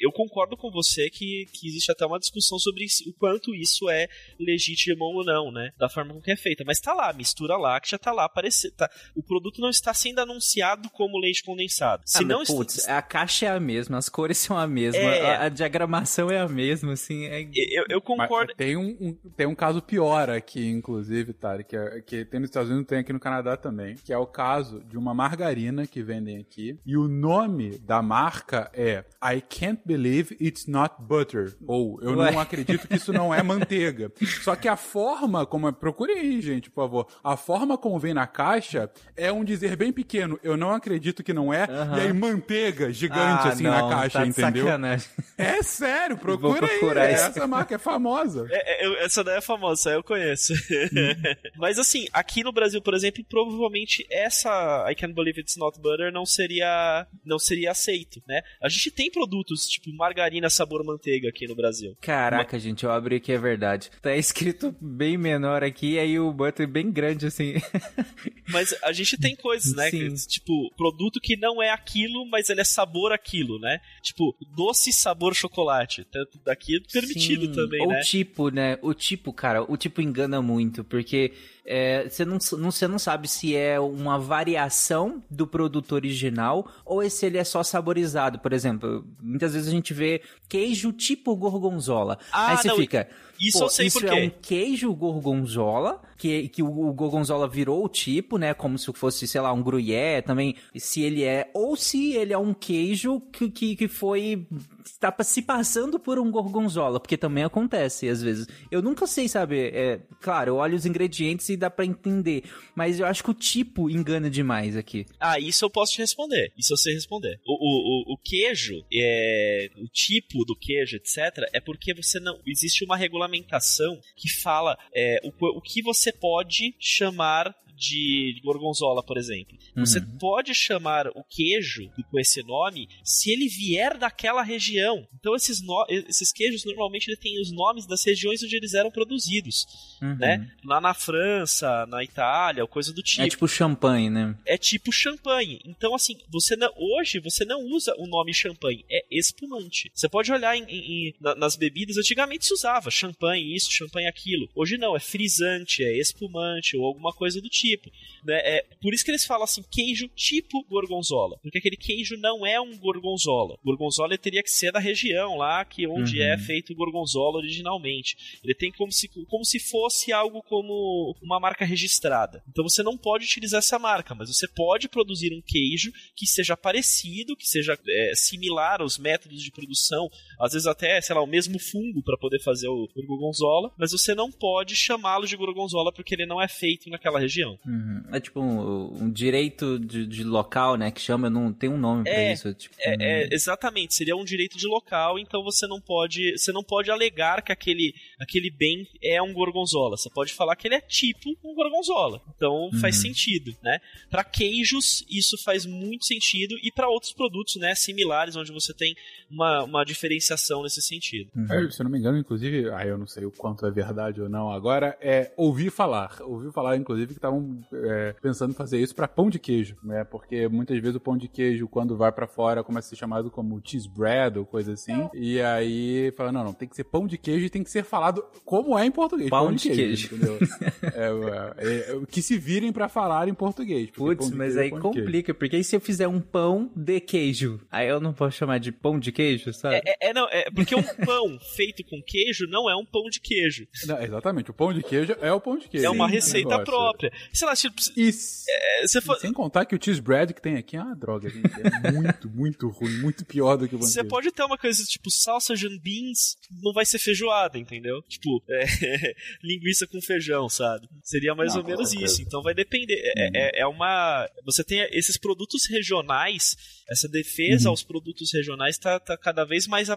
Eu concordo com você que, que existe até uma discussão sobre o quanto isso é legítimo ou não, né? Da forma com que é feita. Mas tá lá, mistura láctea tá lá aparecendo. Tá, o produto não está sendo anunciado como leite condensado. Se Ah, não mas, putz, a caixa é a mesma, as cores são a mesma, É. a, a diagramação é a mesma, assim. é- eu, eu Mas concordo. tem um, um- tem um caso pior aqui, inclusive, Tari, que, é- que tem nos Estados Unidos, tem aqui no Canadá também, que é o caso de uma margarina que vendem aqui, e o nome da marca é I can't believe it's not butter, ou eu Ué. não acredito que isso não é manteiga. (laughs) Só que a forma como é, procure aí, gente, por favor, a forma como vem na caixa é um dizer bem pequeno, eu não acredito que não é, e aí manteiga gigante Ah, assim não, na caixa, tá de entendeu? sacanagem. É sério, (laughs) procura procurar aí, isso. essa marca é famosa. É, é, eu- essa daí é famosa, essa aí eu conheço. (laughs) Mas assim, aqui no Brasil, por exemplo, provavelmente essa I Can't Believe It's Not Butter não seria não seria aceito, né? A gente tem produtos tipo margarina sabor manteiga aqui no Brasil. Caraca, gente, eu abri aqui, é verdade. Tá escrito bem menor aqui, aí o button bem grande, assim. Mas a gente tem coisas, né? (laughs) Sim. que, tipo, produto que não é aquilo, mas ele é sabor aquilo, né? Tipo, doce sabor chocolate. Tanto daqui é permitido Sim. também, Ou né? tipo, né? O tipo, cara, o tipo engana muito, porque é, você não, não, você não sabe se é uma variação do produto original ou se ele é só saborizado. Por exemplo, muitas vezes a gente vê queijo tipo gorgonzola. Ah, Aí você fica. Isso Pô, eu sei isso é um queijo gorgonzola, que, que o, o gorgonzola virou o tipo, né? Como se fosse, sei lá, um gruyère também. Se ele é, ou se ele é um queijo que, que, que foi. Está se passando por um gorgonzola, porque também acontece às vezes. Eu nunca sei saber. É, claro, eu olho os ingredientes e dá pra entender. Mas eu acho que o tipo engana demais aqui. Ah, isso eu posso te responder. Isso eu sei responder. O, o, o, o queijo, é, o tipo do queijo, etc., é porque você não. Existe uma regulamentação que fala é, o, o que você pode chamar de gorgonzola, por exemplo. Você Uhum. pode chamar o queijo com esse nome se ele vier daquela região. Então esses, no- esses queijos normalmente ele tem os nomes das regiões onde eles eram produzidos, Uhum. né? Lá na França, na Itália, coisa do tipo. É tipo champanhe, né? É tipo champanhe. Então, assim, você não, hoje você não usa o nome champanhe, é espumante. Você pode olhar em- em- em- na- nas bebidas, antigamente se usava champanhe isso, champanhe aquilo. Hoje não, é frisante, é espumante ou alguma coisa do tipo. Né? É, por isso que eles falam assim, queijo tipo gorgonzola. Porque aquele queijo não é um gorgonzola. Gorgonzola teria que ser da região lá que onde Uhum. é feito o gorgonzola originalmente. Ele tem como se, como se fosse algo como uma marca registrada. Então você não pode utilizar essa marca, mas você pode produzir um queijo que seja parecido, que seja é, similar aos métodos de produção, às vezes até, sei lá, o mesmo fungo para poder fazer o, o gorgonzola, mas você não pode chamá-lo de gorgonzola porque ele não é feito naquela região. Uhum. É tipo um, um direito de, de local, né? Que chama, não tem um nome pra É, isso. É, tipo, É, é, um- exatamente, seria um direito de local, então você não pode, você não pode alegar que aquele, aquele bem é um gorgonzola. Você pode falar que ele é tipo um gorgonzola. Então faz Uhum. sentido, né? Para queijos isso faz muito sentido e para outros produtos, né, similares onde você tem uma, uma diferenciação nesse sentido. Uhum. É, se eu não me engano, inclusive, ah, eu não sei o quanto é verdade ou não agora, é ouvir falar. Ouvi falar, inclusive, que estavam é, pensando em fazer isso pra pão de queijo, né? Porque muitas vezes o pão de queijo, quando vai pra fora, começa a ser chamado como cheese bread ou coisa assim. E aí fala, não, não, tem que ser pão de queijo e tem que ser falado como é em português. Pão de queijo. entendeu? é, é, é, que se virem pra falar em português. Putz, pão de mas queijo é aí pão de queijo. complica, porque aí se eu fizer um pão de queijo, aí eu não posso chamar de pão de queijo, sabe? É, é, é, não, é porque um pão feito com queijo não é um pão de queijo. Não, exatamente, o pão de queijo é o pão de queijo. é uma Sim, receita negócio. própria. Sei lá, tipo, é, for, Sem contar que o cheese bread que tem aqui é uma droga, gente. É muito, (laughs) muito ruim, muito pior do que o de Você pode ter uma coisa tipo sausage and beans, não vai ser feijoada, entendeu? Tipo, é, (laughs) linguiça com feijão, sabe? Seria mais Não, ou menos isso. Então vai depender. É, é- é uma. Você tem esses produtos regionais, essa defesa aos produtos regionais tá, tá cada vez mais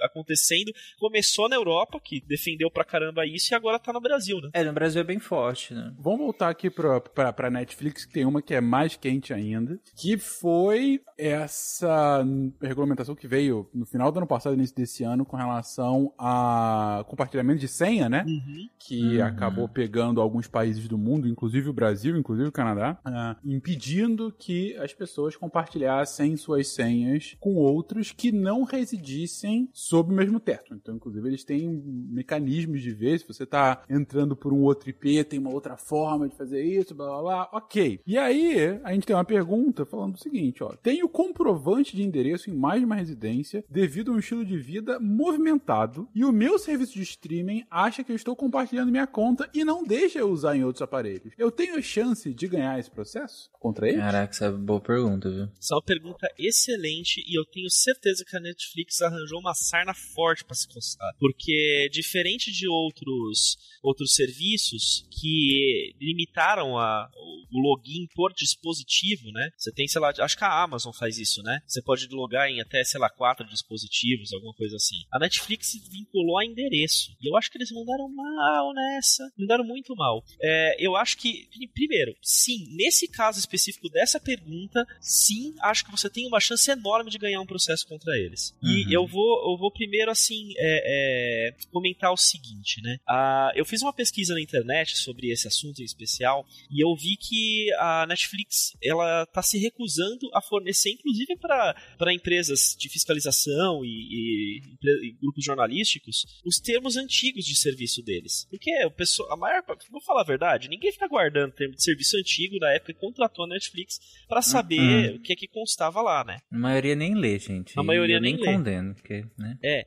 acontecendo. Começou na Europa, que defendeu pra caramba isso, e agora tá no Brasil, né? É, no Brasil é bem forte, né? Vamos voltar aqui pra, pra, pra Netflix, que tem uma que é mais quente ainda, que foi essa regulamentação que veio no final do ano passado, início desse ano, com relação a compartilhamento de senha, né? Uhum. que Uhum. acabou pegando alguns países do mundo, inclusive o Brasil, inclusive o Canadá, ah, impedindo que as pessoas compartilhassem suas senhas com outros que não residissem sob o mesmo teto. Então, inclusive, eles têm mecanismos de ver se você está entrando por um outro IP, tem uma outra forma de fazer isso, blá blá blá. Ok. E aí, a gente tem uma pergunta falando o seguinte: ó, tenho comprovante de endereço em mais de uma residência devido a um estilo de vida movimentado e o meu serviço de streaming acha que eu estou compartilhando minha conta e não deixa eu usar em outros aparelhos. Eu tenho chance de ganhar esse processo contra ele? Caraca, essa é uma boa pergunta, viu? Essa é excelente e eu tenho certeza que a Netflix arranjou uma sarna forte pra se coçar. Porque, diferente de outros, outros serviços que limitaram a, o login por dispositivo, né? Você tem, sei lá, acho que a Amazon faz isso, né? Você pode logar em até, sei lá, quatro dispositivos, alguma coisa assim. A Netflix vinculou a endereço. E eu acho que eles mandaram mal nessa. Mandaram muito mal. É, eu acho que, primeiro, sim, nesse caso específico dessa pergunta, sim, acho que você tem uma chance enorme de ganhar um processo contra eles. E Uhum. eu vou, eu vou primeiro, assim, é, é, comentar o seguinte, né? Ah, eu fiz uma pesquisa na internet sobre esse assunto em especial e eu vi que a Netflix ela tá se recusando a fornecer, inclusive para empresas de fiscalização e, e, e grupos jornalísticos, os termos antigos de serviço deles. Porque o pessoal, a maior parte, vou falar a verdade, ninguém fica guardando termo de serviço antigo da época que contratou a Netflix para saber o que é que constava lá, né? A maioria nem lê, gente. A maioria nem nem lê. condeno, porque, né? É,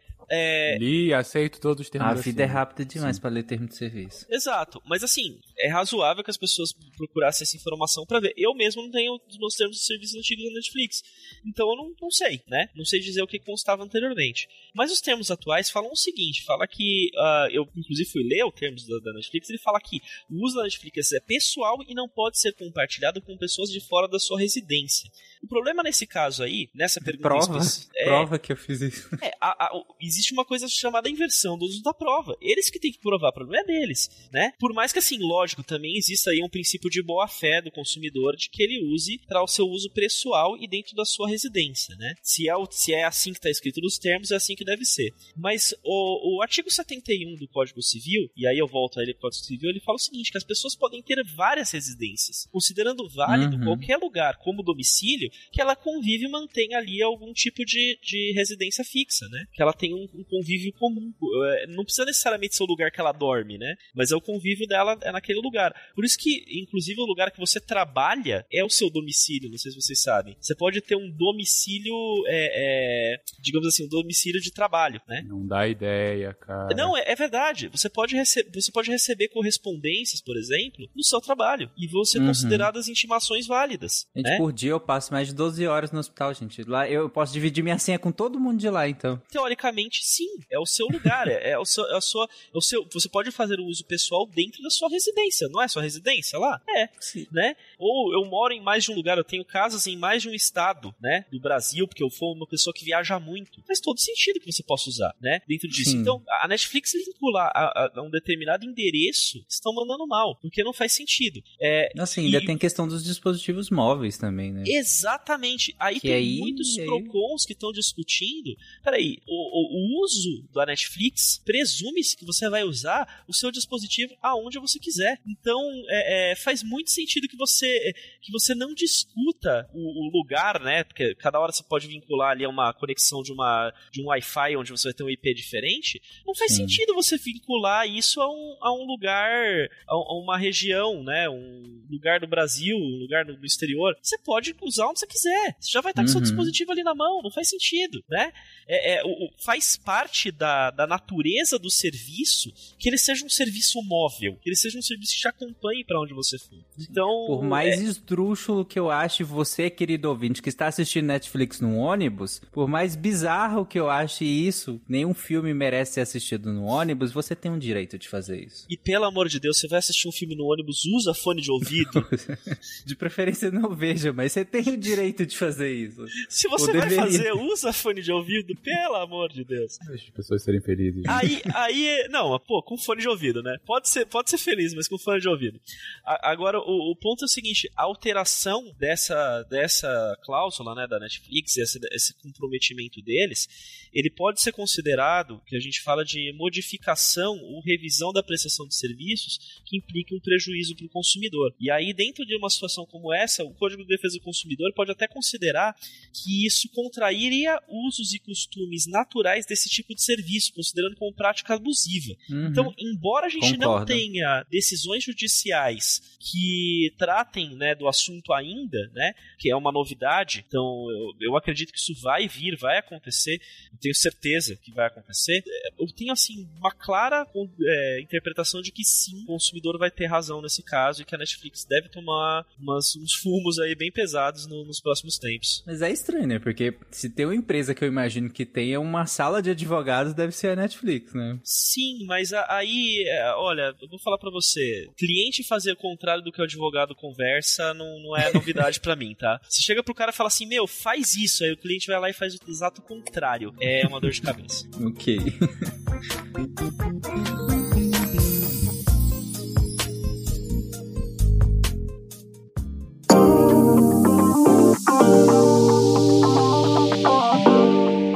Li e aceito todos os termos A assim. vida é rápida demais pra ler termo de serviço. Exato, mas assim, é razoável que as pessoas procurassem essa informação pra ver. Eu mesmo não tenho os meus termos de serviço antigos da Netflix, então eu não, não sei, né? Não sei dizer o que constava anteriormente. Mas os termos atuais falam o seguinte: fala que. ah, eu, inclusive, fui ler os termos da, da Netflix, ele fala que o uso da Netflix é pessoal e não pode ser compartilhado com pessoas de fora da sua residência. O problema nesse caso aí, nessa pergunta Prova. é, é, prova que eu fiz isso. É, a, a, existe uma coisa chamada inversão do uso da prova. Eles que têm que provar, o problema é deles, né? Por mais que, assim, lógico, também exista aí um princípio de boa-fé do consumidor de que ele use para o seu uso pessoal e dentro da sua residência, né? Se é, o, se é assim que está escrito nos termos, é assim que deve ser. Mas o, o artigo 71 do Código Civil, e aí eu volto a ele Código Civil, ele fala o seguinte, que as pessoas podem ter várias residências, considerando válido Uhum. qualquer lugar como domicílio que ela convive e mantenha ali algum tipo de, de residência fixa, né? Que ela tenha um, um convívio comum. É, Não precisa necessariamente ser o lugar que ela dorme, né? Mas é o convívio dela é naquele lugar. Por isso que, inclusive, o lugar que você trabalha é o seu domicílio, não sei se vocês sabem. Você pode ter um domicílio, é, é, digamos assim, um domicílio de trabalho, né? Não dá ideia, cara. Não, é, é verdade. Você pode, você pode receber correspondências, por exemplo, no seu trabalho. E vão ser Uhum. consideradas intimações válidas. Gente, né? por dia eu passo mais de 12 horas no hospital, gente. Lá eu posso dividir minha senha com todo mundo de lá, então. Teoricamente, sim. É o seu lugar. é, é o seu, é a sua, é o seu. Você pode fazer o uso pessoal dentro da sua residência. Não é sua residência lá? É. Né? Ou eu moro em mais de um lugar, eu tenho casas em mais de um estado, né? Do Brasil, porque eu for uma pessoa que viaja muito. Faz todo sentido que você possa usar, né? Dentro disso. Sim. Então, a Netflix vincular a, a- a um determinado endereço estão mandando mal, porque não faz sentido. É, Assim, ainda E- tem questão dos dispositivos móveis também, né? Exatamente. Aí Que tem aí- muitos aí- PROCONs que estão discutindo. Peraí, o, o, o uso da Netflix presume-se que você vai usar o seu dispositivo aonde você quiser. Então, é, é, faz muito sentido que você que você não discuta o, o lugar, né? Porque cada hora você pode vincular ali a uma conexão de, uma, de um Wi-Fi onde você vai ter um IP diferente. Não faz Sim. sentido você vincular isso a um, a um lugar, a, a uma região, né? Um lugar do Brasil, um lugar no, exterior. Você pode usar onde você quiser. Você já vai estar com seu Uhum. dispositivo ali na mão. Não faz sentido, né? É, é, o- o- faz parte da, da natureza do serviço que ele seja um serviço móvel, que ele seja um serviço que te acompanhe para onde você for. Então, Por mais esdrúxulo que eu ache você, querido ouvinte, que está assistindo Netflix no ônibus, por mais bizarro que eu ache isso, nenhum filme merece ser assistido no ônibus, você tem um direito de fazer isso. E pelo amor de Deus, você vai assistir um filme no ônibus, usa fone de ouvido. (laughs) De preferência não veja, mas você tem o direito de fazer isso. Se você vai fazer, usa fone de ouvido, pelo amor de Deus. Deixa as pessoas serem felizes. Aí, aí, não, pô, com fone de ouvido, né? Pode ser, pode ser feliz, mas com fone de ouvido. A- agora, o, o ponto é o seguinte: a alteração dessa, dessa cláusula, né, da Netflix, esse, esse comprometimento deles, ele pode ser considerado, que a gente fala de modificação ou revisão da prestação de serviços que implique um prejuízo para o consumidor. E aí, dentro de uma situação como essa, o Código de Defesa do Consumidor pode até considerar que isso contrairia usos e costumes naturais desse tipo de serviço, considerando como prática abusiva. Uhum. Então, embora a gente não Concordo. tenha decisões judiciais que tratem né, do assunto ainda, né, que é uma novidade, então eu, eu acredito que isso vai vir, vai acontecer, tenho certeza que vai acontecer. É, Eu tenho assim uma clara é, interpretação de que sim, o consumidor vai ter razão nesse caso e que a Netflix deve tomar umas- uns fumos aí bem pesados no- nos próximos tempos. Mas é estranho, né? Porque se tem uma empresa que eu imagino que tenha uma sala de advogados, deve ser a Netflix, né? Sim, mas a- aí, é, olha, eu vou falar pra você, cliente fazer o contrário do que o advogado conversa não, não é novidade pra mim, tá? Você chega pro cara e fala assim, meu, faz isso, aí o cliente vai lá e faz o exato contrário. É uma dor de cabeça. (laughs) Ok.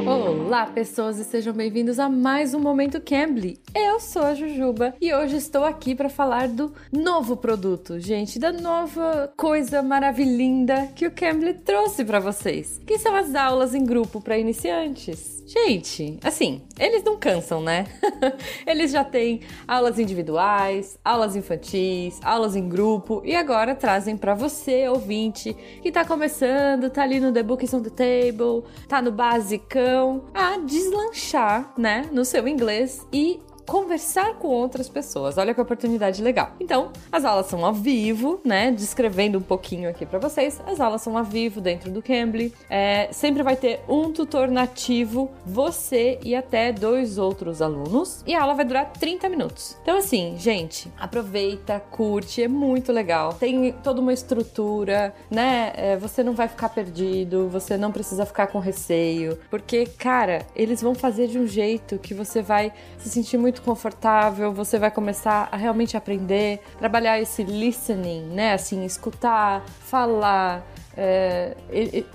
Olá, pessoas, e sejam bem-vindos a mais um Momento Cambly. Eu sou a Jujuba e hoje estou aqui para falar do novo produto, gente, da nova coisa maravilhinda que o Cambly trouxe para vocês, que são as aulas em grupo para iniciantes. Gente, assim, eles não cansam, né? (laughs) eles já têm aulas individuais, aulas infantis, aulas em grupo e agora trazem para você, ouvinte, que tá começando, tá ali no The Books on the Table, tá no basicão, a deslanchar, né, no seu inglês e conversar com outras pessoas. Olha que oportunidade legal. Então, as aulas são ao vivo, né? Descrevendo um pouquinho aqui para vocês. As aulas são ao vivo dentro do Cambly. É, sempre vai ter um tutor nativo, você e até dois outros alunos. E a aula vai durar 30 minutos. Então, assim, gente, aproveita, curte, é muito legal. Tem toda uma estrutura, né? É, você não vai ficar perdido, você não precisa ficar com receio, porque, cara, eles vão fazer de um jeito que você vai se sentir muito confortável, você vai começar a realmente aprender, trabalhar esse listening, né? Assim, escutar, falar, é,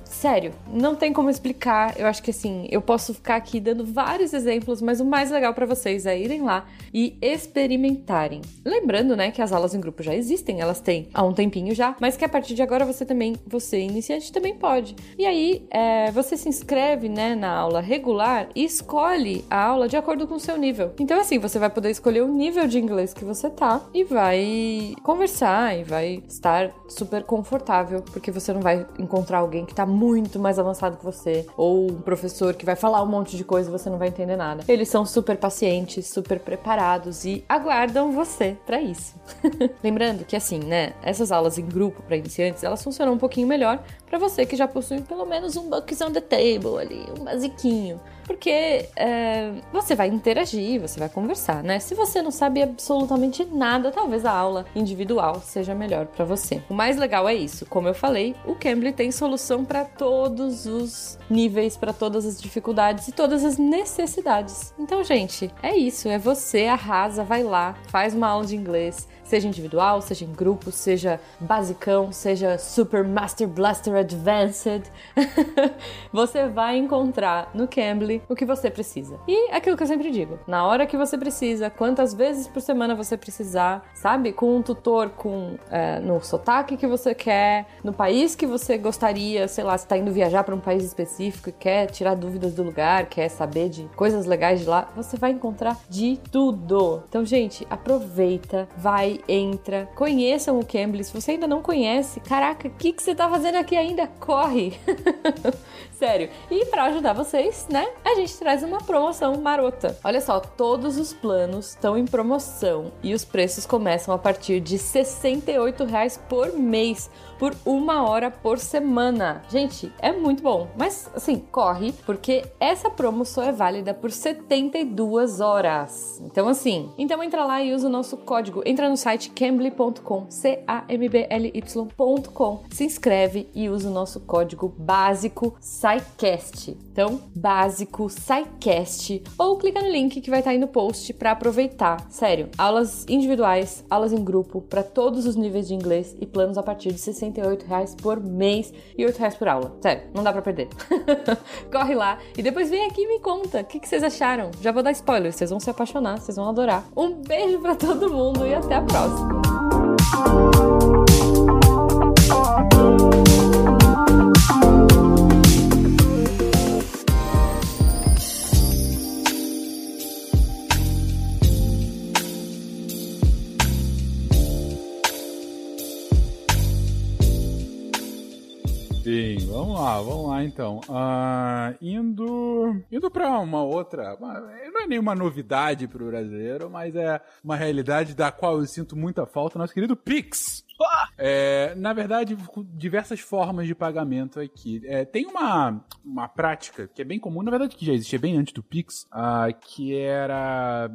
sério, não tem como explicar. Eu acho que assim, eu posso ficar aqui dando vários exemplos, mas o mais legal para vocês é irem lá e experimentarem. Lembrando, né, que as aulas em grupo já existem, elas têm há um tempinho já, mas que a partir de agora você também, você iniciante, também pode. E aí, é, você se inscreve, né, na aula regular e escolhe a aula de acordo com o seu nível. Então, assim, você vai poder escolher o nível de inglês que você tá e vai conversar e vai estar super confortável, porque você não vai encontrar alguém que tá muito mais avançado que você, ou um professor que vai falar um monte de coisa e você não vai entender nada. Eles são super pacientes, super preparados e aguardam você para isso. (laughs) Lembrando que assim, né, essas aulas em grupo para iniciantes, elas funcionam um pouquinho melhor para você que já possui pelo menos um books on the table ali, um basiquinho porque é, você vai interagir, você vai conversar, né? Se você não sabe absolutamente nada, talvez a aula individual seja melhor para você. O mais legal é isso, como eu falei, o Cambly tem solução para todos os níveis, para todas as dificuldades e todas as necessidades. Então, gente, é isso, é você arrasa, vai lá, faz uma aula de inglês, seja individual, seja em grupo, seja basicão, seja Super Master Blaster Advanced, (laughs) você vai encontrar no Cambly o que você precisa. E aquilo que eu sempre digo, na hora que você precisa, quantas vezes por semana você precisar, sabe? Com um tutor com é, no sotaque que você quer, no país que você gostaria, sei lá, se tá indo viajar para um país específico e quer tirar dúvidas do lugar, quer saber de coisas legais de lá, você vai encontrar de tudo. Então, gente, aproveita, vai entra, conheçam o Cambly. Se você ainda não conhece, caraca, o que, que você tá fazendo aqui ainda? Corre! (laughs) Sério. E para ajudar vocês, né, a gente traz uma promoção marota. Olha só, todos os planos estão em promoção e os preços começam a partir de R$ 68,00 por mês por uma hora por semana. Gente, é muito bom. Mas, assim, corre, porque essa promo só é válida por 72 horas. Então, assim, então entra lá e usa o nosso código. Entra no site cambly.com, C-A-M-B-L-Y.com. Se inscreve e usa o nosso código básico SciCast. Então, básico SciCast. Ou clica no link que vai estar aí no post para aproveitar. Sério, aulas individuais, aulas em grupo, para todos os níveis de inglês e planos a partir de 60 reais por mês e R$ reais por aula. Sério, não dá pra perder. (laughs) Corre lá e depois vem aqui e me conta o que, que vocês acharam. Já vou dar spoiler, vocês vão se apaixonar, vocês vão adorar. Um beijo para todo mundo e até a próxima. Sim, vamos lá, vamos lá então. Uh, indo indo para uma outra, não é nenhuma novidade para o brasileiro, mas é uma realidade da qual eu sinto muita falta, nosso querido Pix. É, na verdade, diversas formas de pagamento aqui. É, tem uma, uma prática que é bem comum, na verdade, que já existia bem antes do Pix, uh, que era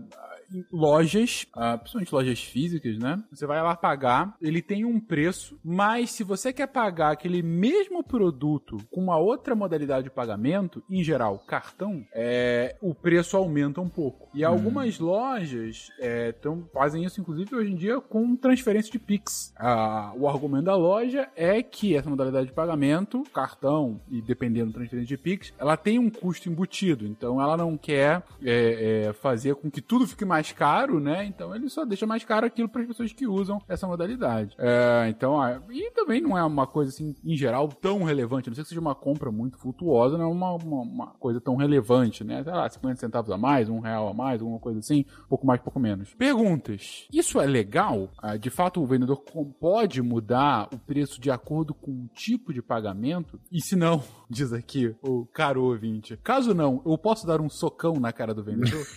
lojas, uh, principalmente lojas físicas, né? Você vai lá pagar, ele tem um preço, mas se você quer pagar aquele mesmo produto com uma outra modalidade de pagamento, em geral, cartão, é, o preço aumenta um pouco. E hum. algumas lojas é, tão, fazem isso, inclusive, hoje em dia, com transferência de Pix. Uh, o argumento da loja é que essa modalidade de pagamento, cartão e dependendo da transferência de Pix, ela tem um custo embutido. Então ela não quer é, é fazer com que tudo fique mais mais caro, né? Então ele só deixa mais caro aquilo para as pessoas que usam essa modalidade. É, então, ah, e também não é uma coisa assim, em geral, tão relevante. A não sei que seja uma compra muito flutuosa, não é uma, uma, uma, coisa tão relevante, né? Sei lá, 50 centavos a mais, um real a mais, alguma coisa assim, pouco mais, pouco menos. Perguntas. Isso é legal? Ah, de fato, o vendedor pode mudar o preço de acordo com o tipo de pagamento? E se não, (laughs) diz aqui o caro ouvinte, caso não, eu posso dar um socão na cara do vendedor? (laughs)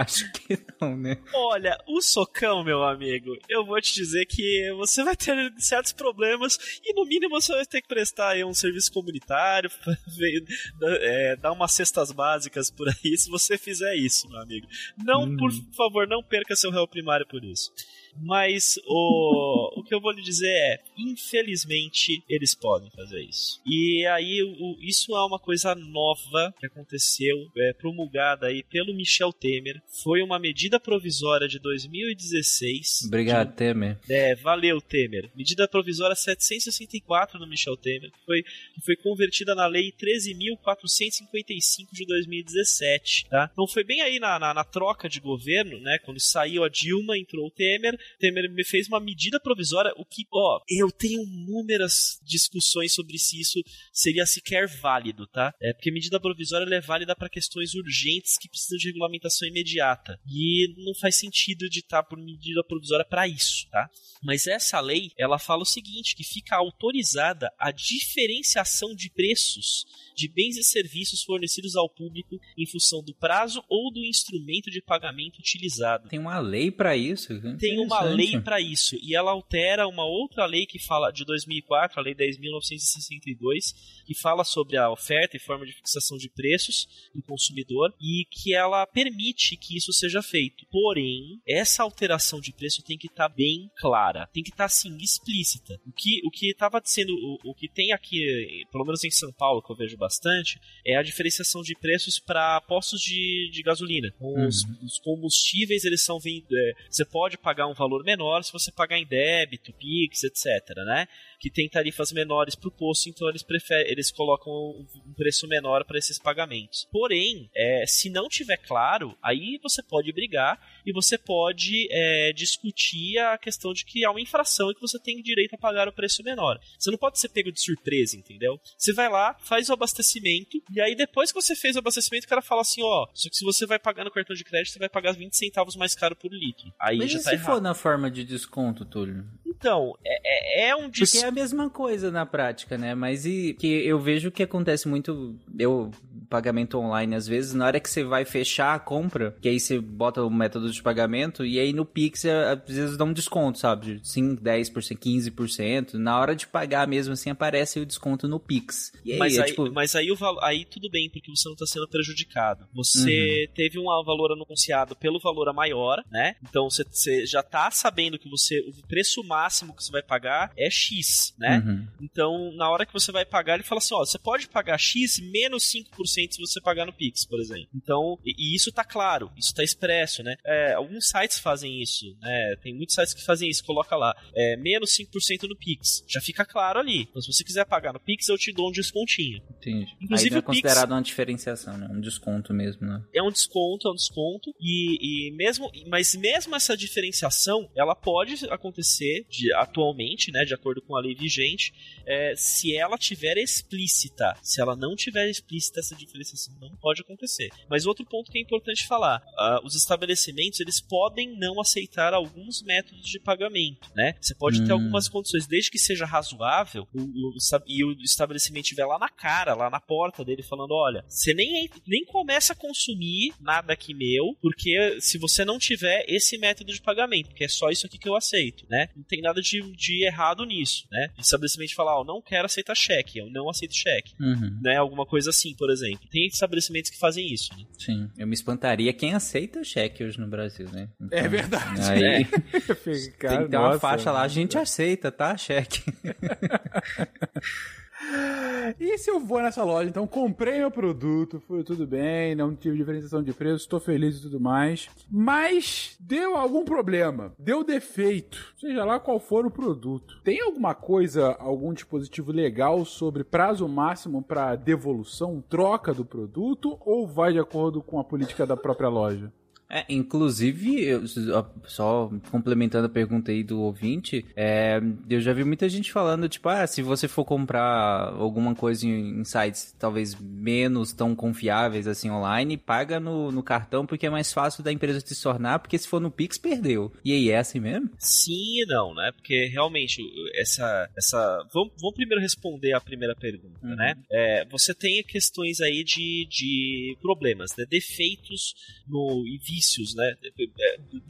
(laughs) Acho que não, né? Olha, o socão, meu amigo, eu vou te dizer que você vai ter certos problemas e no mínimo você vai ter que prestar aí um serviço comunitário, (laughs) é, dar umas cestas básicas por aí se você fizer isso, meu amigo. Não, hum. por favor, não perca seu réu primário por isso. Mas o, o que eu vou lhe dizer é, infelizmente, eles podem fazer isso. E aí, o, isso é uma coisa nova que aconteceu, é, promulgada aí pelo Michel Temer. Foi uma medida provisória de 2016. Obrigado, de, Temer. É, valeu, Temer. Medida provisória 764 do Michel Temer, que foi, que foi convertida na lei 13.455 de 2017, tá? Então foi bem aí na, na, na troca de governo, né? Quando saiu a Dilma, entrou o Temer, Temer me fez uma medida provisória, o que, ó, eu tenho inúmeras discussões sobre se isso seria sequer válido, tá? É porque medida provisória é válida para questões urgentes que precisam de regulamentação imediata. E não faz sentido editar por medida provisória para isso, tá? Mas essa lei, ela fala o seguinte, que fica autorizada a diferenciação de preços de bens e serviços fornecidos ao público em função do prazo ou do instrumento de pagamento utilizado. Tem uma lei para isso? Tem uma lei para isso e ela altera uma outra lei que fala de 2004, a lei 10.962, que fala sobre a oferta e forma de fixação de preços do consumidor e que ela permite que isso seja feito. Porém, essa alteração de preço tem que estar tá bem clara, tem que estar tá, assim explícita. O que o que estava sendo o, o que tem aqui, pelo menos em São Paulo que eu vejo bastante é a diferenciação de preços para postos de, de gasolina. Os, uhum. os, combustíveis, eles são. É, você pode pagar um valor menor se você pagar em débito, Pix, etc. né? que tem tarifas menores para o posto, então eles preferem, eles colocam um preço menor para esses pagamentos. Porém, é, se não tiver claro, aí você pode brigar e você pode é, discutir a questão de que há uma infração e que você tem direito a pagar o preço menor. Você não pode ser pego de surpresa, entendeu? Você vai lá, faz o abastecimento e aí depois que você fez o abastecimento, o cara fala assim, ó, só que se você vai pagar no cartão de crédito, você vai pagar 20 centavos mais caro por litro. Aí Mas já e tá se errado. for na forma de desconto, Túlio? Então, é, é, é um desconto. Porque é a mesma coisa na prática, né? Mas e que eu vejo que acontece muito. Eu pagamento online às vezes, na hora que você vai fechar a compra, que aí você bota o método de pagamento, e aí no Pix às vezes dá um desconto, sabe? De 5, 10%, 15%. Na hora de pagar mesmo assim, aparece o desconto no Pix. Aí, mas, é, aí, tipo... mas aí, o aí tudo bem, porque você não está sendo prejudicado. Você uhum. teve um valor anunciado pelo valor a maior, né? Então você, você já está sabendo que você o preço máximo que você vai pagar é X, né? Uhum. Então, na hora que você vai pagar, ele fala assim: ó, você pode pagar X menos 5% se você pagar no Pix, por exemplo. Então, e, e isso tá claro, isso tá expresso, né? É, alguns sites fazem isso, né? Tem muitos sites que fazem isso, coloca lá, é, menos 5% no Pix. Já fica claro ali. Então, se você quiser pagar no Pix, eu te dou um descontinho. Entendi. Inclusive, Aí é considerado Pix, uma diferenciação, né? Um desconto mesmo, né? É um desconto, é um desconto. E, e mesmo, mas mesmo essa diferenciação, ela pode acontecer de, atualmente, né? De acordo com a lei vigente, é, se ela tiver explícita. Se ela não tiver explícita essa diferenciação, não pode acontecer. Mas outro ponto que é importante falar: uh, os estabelecimentos eles podem não aceitar alguns métodos de pagamento, né? Você pode hum. ter algumas condições, desde que seja razoável, o, o, e o estabelecimento estiver lá na cara, lá na porta dele, falando: olha, você nem, nem começa a consumir nada aqui meu, porque se você não tiver esse método de pagamento, que é só isso aqui que eu aceito, né? Não tem nada de, de errado nisso, né? O estabelecimento falar, ó, oh, não quero aceitar cheque, eu não aceito cheque, uhum. né? Alguma coisa assim, por exemplo. Tem estabelecimentos que fazem isso, né? Sim, eu me espantaria quem aceita cheque hoje no Brasil, né? Então, é verdade. Aí, é. (laughs) tem que ter uma faixa lá, a gente aceita, tá? Cheque. (laughs) E se eu vou nessa loja, então comprei meu produto, foi tudo bem, não tive diferenciação de preço, estou feliz e tudo mais. Mas deu algum problema, deu defeito, seja lá qual for o produto. Tem alguma coisa, algum dispositivo legal sobre prazo máximo para devolução, troca do produto ou vai de acordo com a política da própria loja? É, inclusive, eu, só complementando a pergunta aí do ouvinte, é, eu já vi muita gente falando, tipo, ah, se você for comprar alguma coisa em, sites talvez menos tão confiáveis assim online, paga no, no, cartão porque é mais fácil da empresa te tornar, porque se for no Pix, perdeu. E aí, é assim mesmo? Sim e não, né? Porque realmente, essa. essa vamos, vamos primeiro responder a primeira pergunta, uhum. né? É, você tem questões aí de, de problemas, né? Defeitos no vícios, né?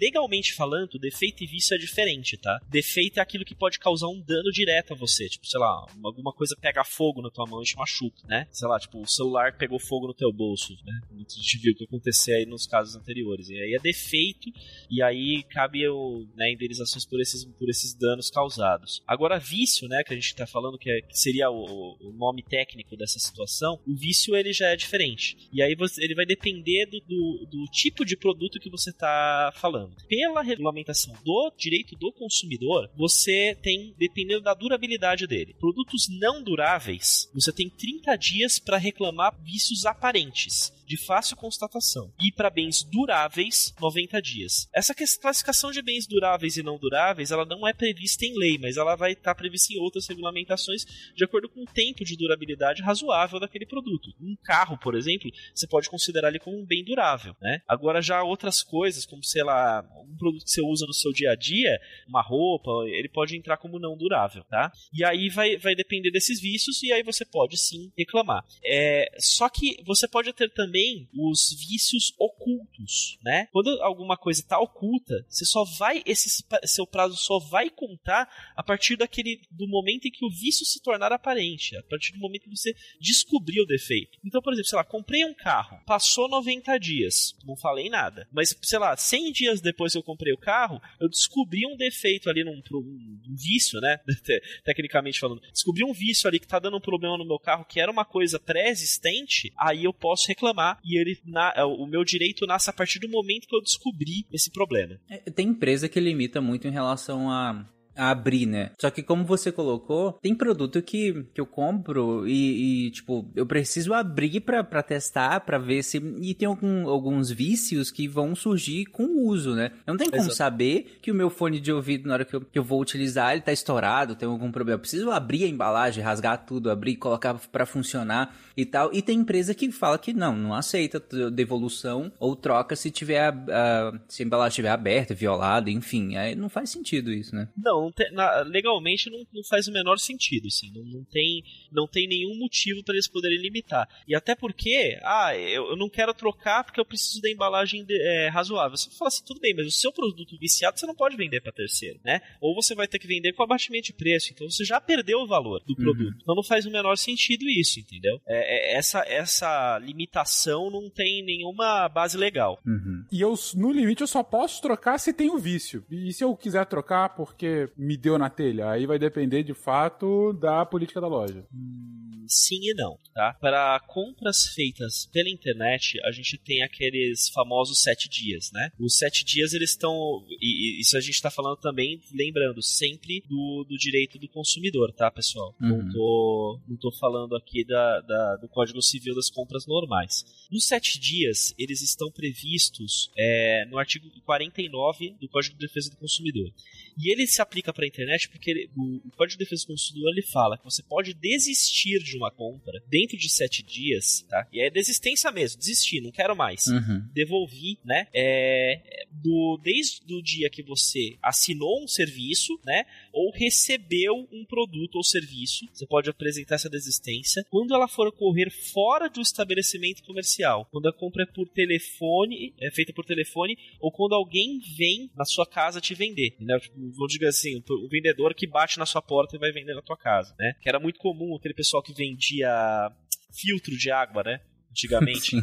Legalmente falando, defeito e vício é diferente, tá? Defeito é aquilo que pode causar um dano direto a você. Tipo, sei lá, alguma coisa pega fogo na tua mão e te machuca, né? Sei lá, tipo, o celular pegou fogo no teu bolso, né? A gente viu o que acontecer aí nos casos anteriores. E aí é defeito, e aí cabe o, né, indenizações por esses, por esses danos causados. Agora, vício, né, que a gente tá falando que, é, que seria o, o, nome técnico dessa situação, o vício ele já é diferente. E aí você, ele vai depender do, do, do tipo de produto que você tá falando. Pela regulamentação do direito do consumidor, você tem, dependendo da durabilidade dele. Produtos não duráveis, você tem 30 dias para reclamar vícios aparentes de fácil constatação. E para bens duráveis, 90 dias. Essa classificação de bens duráveis e não duráveis, ela não é prevista em lei, mas ela vai estar tá prevista em outras regulamentações de acordo com o tempo de durabilidade razoável daquele produto. Um carro, por exemplo, você pode considerar ele como um bem durável, né? Agora já outras coisas, como sei lá, um produto que você usa no seu dia a dia, uma roupa, ele pode entrar como não durável, tá? E aí vai, vai depender desses vícios e aí você pode sim reclamar. É, só que você pode ter também também os vícios ocultos, né? Quando alguma coisa está oculta, você só vai esse seu prazo só vai contar a partir daquele do momento em que o vício se tornar aparente, a partir do momento que você descobriu o defeito. Então, por exemplo, sei lá, comprei um carro, passou 90 dias, não falei nada, mas sei lá, 100 dias depois que eu comprei o carro, eu descobri um defeito ali num um, um vício, né? (laughs) Tecnicamente falando, descobri um vício ali que está dando um problema no meu carro que era uma coisa pré-existente, aí eu posso reclamar e ele na, é, o meu direito nasce a partir do momento que eu descobri esse problema. É, tem empresa que limita muito em relação a a abrir, né? Só que como você colocou, tem produto que, que eu compro e, e tipo, eu preciso abrir pra, pra testar, pra ver se... E tem algum, alguns vícios que vão surgir com o uso, né? Não tem como Exato. saber que o meu fone de ouvido, na hora que eu, que eu vou utilizar, ele tá estourado, tem algum problema. Eu preciso abrir a embalagem, rasgar tudo, abrir, colocar para funcionar e tal. E tem empresa que fala que não, não aceita devolução ou troca se tiver a, a, se a embalagem estiver aberta, violada, enfim. Aí não faz sentido isso, né? Não, não tem, na, legalmente não, não, faz o menor sentido, assim, não, não, tem, não tem nenhum motivo para eles poderem limitar. E até porque, ah, eu, eu, não quero trocar porque eu preciso da embalagem de, é, razoável. Você fala assim, tudo bem, mas o seu produto viciado você não pode vender para terceiro, né? Ou você vai ter que vender com abatimento de preço, então você já perdeu o valor do uhum. produto. Então não faz o menor sentido isso, entendeu? É, é, essa, essa limitação não tem nenhuma base legal. Uhum. E eu, no limite, eu só posso trocar se tem o vício. E se eu quiser trocar porque me deu na telha. Aí vai depender de fato da política da loja. Hum, sim e não, tá? Para compras feitas pela internet, a gente tem aqueles famosos sete dias, né? Os sete dias eles estão. E, isso a gente está falando também, lembrando, sempre do, do direito do consumidor, tá, pessoal? Uhum. Não, tô, não tô falando aqui da, da, do Código Civil das compras normais. Nos sete dias, eles estão previstos é, no artigo 49 do Código de Defesa do Consumidor. E ele se aplica para a internet porque ele, o, o, Código de Defesa do Consumidor ele fala que você pode desistir de uma compra dentro de sete dias, tá? E é desistência mesmo, desistir, não quero mais. Uhum. Devolvi, né? É, do, desde o dia que você assinou um serviço, né? Ou recebeu um produto ou serviço, você pode apresentar essa desistência. Quando ela for ocorrer fora do estabelecimento comercial, quando a compra é por telefone, é feita por telefone, ou quando alguém vem na sua casa te vender, né? Tipo, vou dizer assim, o vendedor que bate na sua porta e vai vender na tua casa, né? Que era muito comum aquele pessoal que vendia filtro de água, né? Antigamente.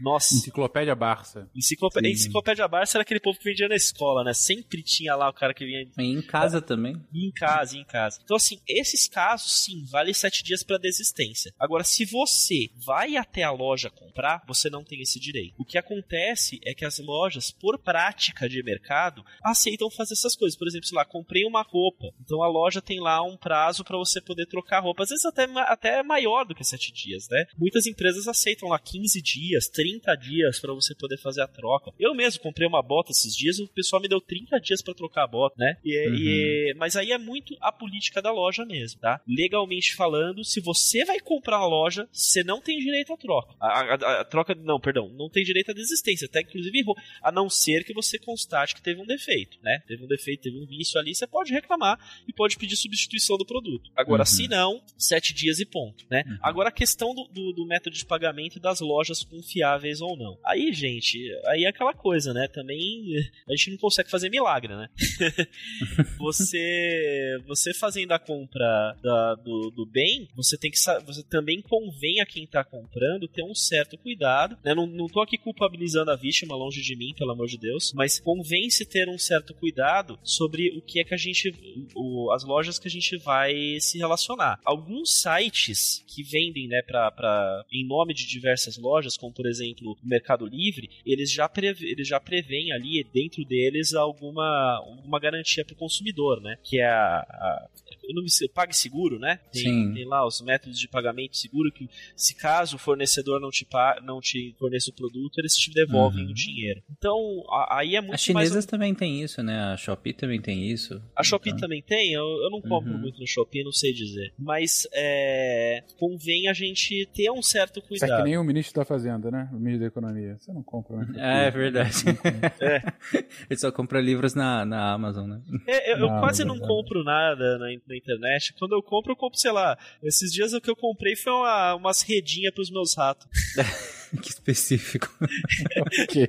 Nossa. Enciclopédia Barça. Enciclopédia, Enciclopédia Barça era aquele povo que vendia na escola, né? Sempre tinha lá o cara que vinha. E em casa também. E em casa, em casa. Então, assim, esses casos, sim, vale sete dias para desistência. Agora, se você vai até a loja comprar, você não tem esse direito. O que acontece é que as lojas, por prática de mercado, aceitam fazer essas coisas. Por exemplo, sei lá, comprei uma roupa. Então a loja tem lá um prazo para você poder trocar roupa. Às vezes até, até maior do que sete dias, né? Muitas empresas aceitam ficam lá 15 dias, 30 dias para você poder fazer a troca. Eu mesmo comprei uma bota esses dias, o pessoal me deu 30 dias para trocar a bota, né? E, uhum. e, mas aí é muito a política da loja mesmo, tá? Legalmente falando, se você vai comprar a loja, você não tem direito à troca. A, a, a, troca, não, perdão, não tem direito à desistência, até inclusive errou. A não ser que você constate que teve um defeito, né? Teve um defeito, teve um vício ali, você pode reclamar e pode pedir substituição do produto. Agora, uhum. se não, sete dias e ponto, né? Uhum. Agora, a questão do, do, do método de pagamento dentro das lojas confiáveis ou não. Aí, gente, aí é aquela coisa, né? Também a gente não consegue fazer milagre, né? (laughs) você você fazendo a compra da, do, do bem, você tem que você também convém a quem tá comprando ter um certo cuidado, né? Não, não tô aqui culpabilizando a vítima, longe de mim, pelo amor de Deus, mas convém-se ter um certo cuidado sobre o que é que a gente o, as lojas que a gente vai se relacionar. Alguns sites que vendem, né, pra, pra, em nome de diversas lojas, como por exemplo o Mercado Livre, eles já, preve, eles já prevêem ali dentro deles alguma, alguma garantia para o consumidor, né? Que é a, a eu não me sei, PagSeguro, né? Tem, Sim. tem lá os métodos de pagamento seguro que se caso o fornecedor não te, não te forneça o produto, eles te devolvem Uhum. o dinheiro. Então, a- aí é muito As chinesas mais... também tem isso, né? A Shopee também tem isso. A Shopee Então, também tem, eu, eu não compro Uhum. muito no Shopee, não sei dizer. Mas é, convém a gente ter um certo Isso é cuidado. Nem o ministro da Fazenda, né? O ministro da Economia. Você não compra, né? É, é verdade. É. (laughs) Ele só compra livros na, na Amazon, né? É, eu, eu Não, quase é não compro nada na, na internet. Quando eu compro, eu compro, sei lá. Esses dias o que eu comprei foi uma, umas redinhas pros meus ratos. (laughs) que (laughs) específico. (laughs) Ok.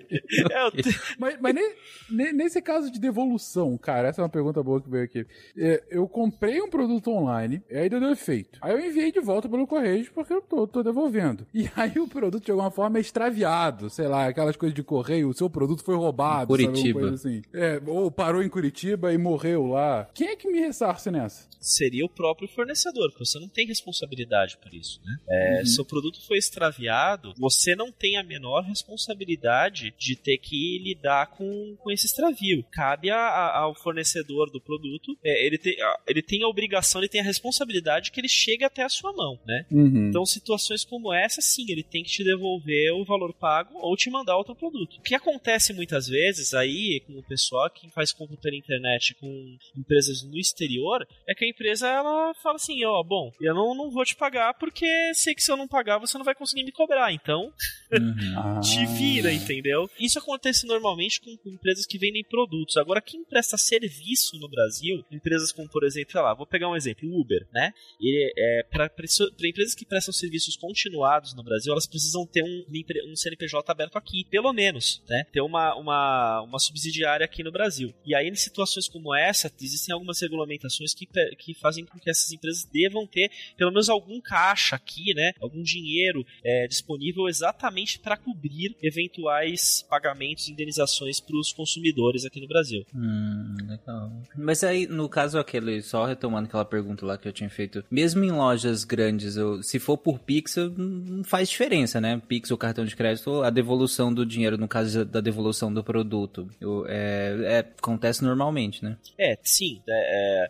É, eu te- Mas, mas ne- ne- nesse caso de devolução, cara, essa é uma pergunta boa que veio aqui. É, eu comprei um produto online, e aí deu defeito. Aí eu enviei de volta pelo correio porque eu tô, tô devolvendo. E (laughs) aí o produto de alguma forma é extraviado, sei lá, aquelas coisas de correio, o seu produto foi roubado, sabe, Curitiba. coisa assim. É, ou parou em Curitiba e morreu lá. Quem é que me ressarce nessa? seria o próprio fornecedor, porque você não tem responsabilidade por isso, né? É, Seu produto foi extraviado, você não tem a menor responsabilidade de ter que lidar com, com esse extravio. Cabe a- a- ao fornecedor do produto, é, ele, tem, a- ele tem a obrigação, ele tem a responsabilidade que ele chegue até a sua mão, né? Uhum. Então, situações como essa, sim, ele tem que te devolver o valor pago ou te mandar outro produto. O que acontece muitas vezes aí com o pessoal que faz compra pela internet com empresas no exterior é que a empresa ela fala assim: ó, bom, eu não, não vou te pagar porque sei que se eu não pagar você não vai conseguir me cobrar. Então, Uhum. (laughs) Ah. te vira, entendeu? Isso acontece normalmente com, com empresas que vendem produtos. Agora, quem presta serviço no Brasil, empresas como, por exemplo, sei lá, vou pegar um exemplo, o Uber, né? E, é, para empresas que prestam serviços continuados no Brasil, elas precisam ter um, um CNPJ aberto aqui, pelo menos, né? Ter uma, uma, uma subsidiária aqui no Brasil. E aí, em situações como essa, existem algumas regulamentações que, que fazem com que essas empresas devam ter pelo menos algum caixa aqui, né? Algum dinheiro é, disponível exatamente para cobrir eventuais pagamentos e indenizações para os consumidores aqui no Brasil. Hum, legal. Mas aí, no caso aquele, só retomando aquela pergunta lá que eu tinha feito, mesmo em lojas grandes, eu, se for por Pix, não faz diferença, né? Pix ou cartão de crédito, a devolução do dinheiro, no caso da devolução do produto, eu- é, é- acontece normalmente, né? É, sim. é, é,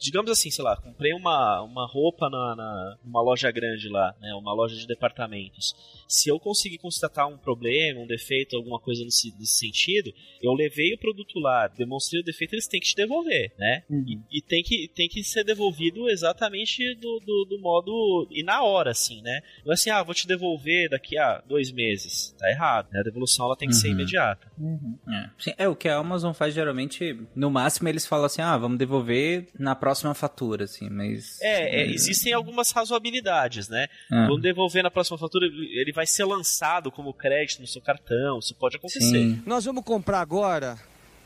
digamos assim, sei lá, comprei uma, uma roupa na, na- numa loja grande lá, né? Uma loja de departamentos. Se eu conseguir constatar um problema, um defeito, alguma coisa nesse, nesse sentido, eu levei o produto lá, demonstrei o defeito, eles têm que te devolver, né? Uhum. E tem que, tem que ser devolvido exatamente do, do, do modo. E na hora, assim, né? Não é assim, ah, vou te devolver daqui a dois meses. Tá errado, né? A devolução ela tem que ser Uhum. imediata. Uhum. É. Sim, é o que a Amazon faz geralmente, no máximo eles falam assim, ah, vamos devolver na próxima fatura, assim, mas... É, é, existem algumas razoabilidades, né? Ah, Quando devolver na próxima fatura, ele vai ser lançado como crédito no seu cartão. Isso pode acontecer. sim. Nós vamos comprar agora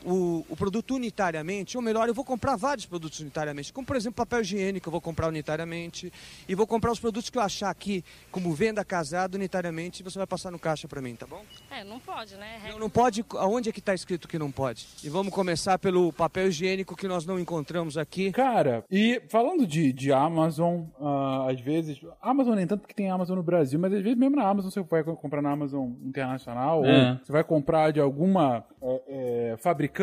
o, o produto unitariamente, ou melhor, eu vou comprar vários produtos unitariamente, como por exemplo papel higiênico, eu vou comprar unitariamente, e vou comprar os produtos que eu achar aqui como venda casada unitariamente, e você vai passar no caixa para mim, tá bom? É, não pode, né? Não, não pode, aonde é que está escrito que não pode? E vamos começar pelo papel higiênico que nós não encontramos aqui. Cara, e falando de, de Amazon, ah, às vezes. Amazon nem tanto porque tem Amazon no Brasil, mas às vezes mesmo na Amazon você vai comprar na Amazon Internacional, É. ou você vai comprar de alguma é, é, fabricante.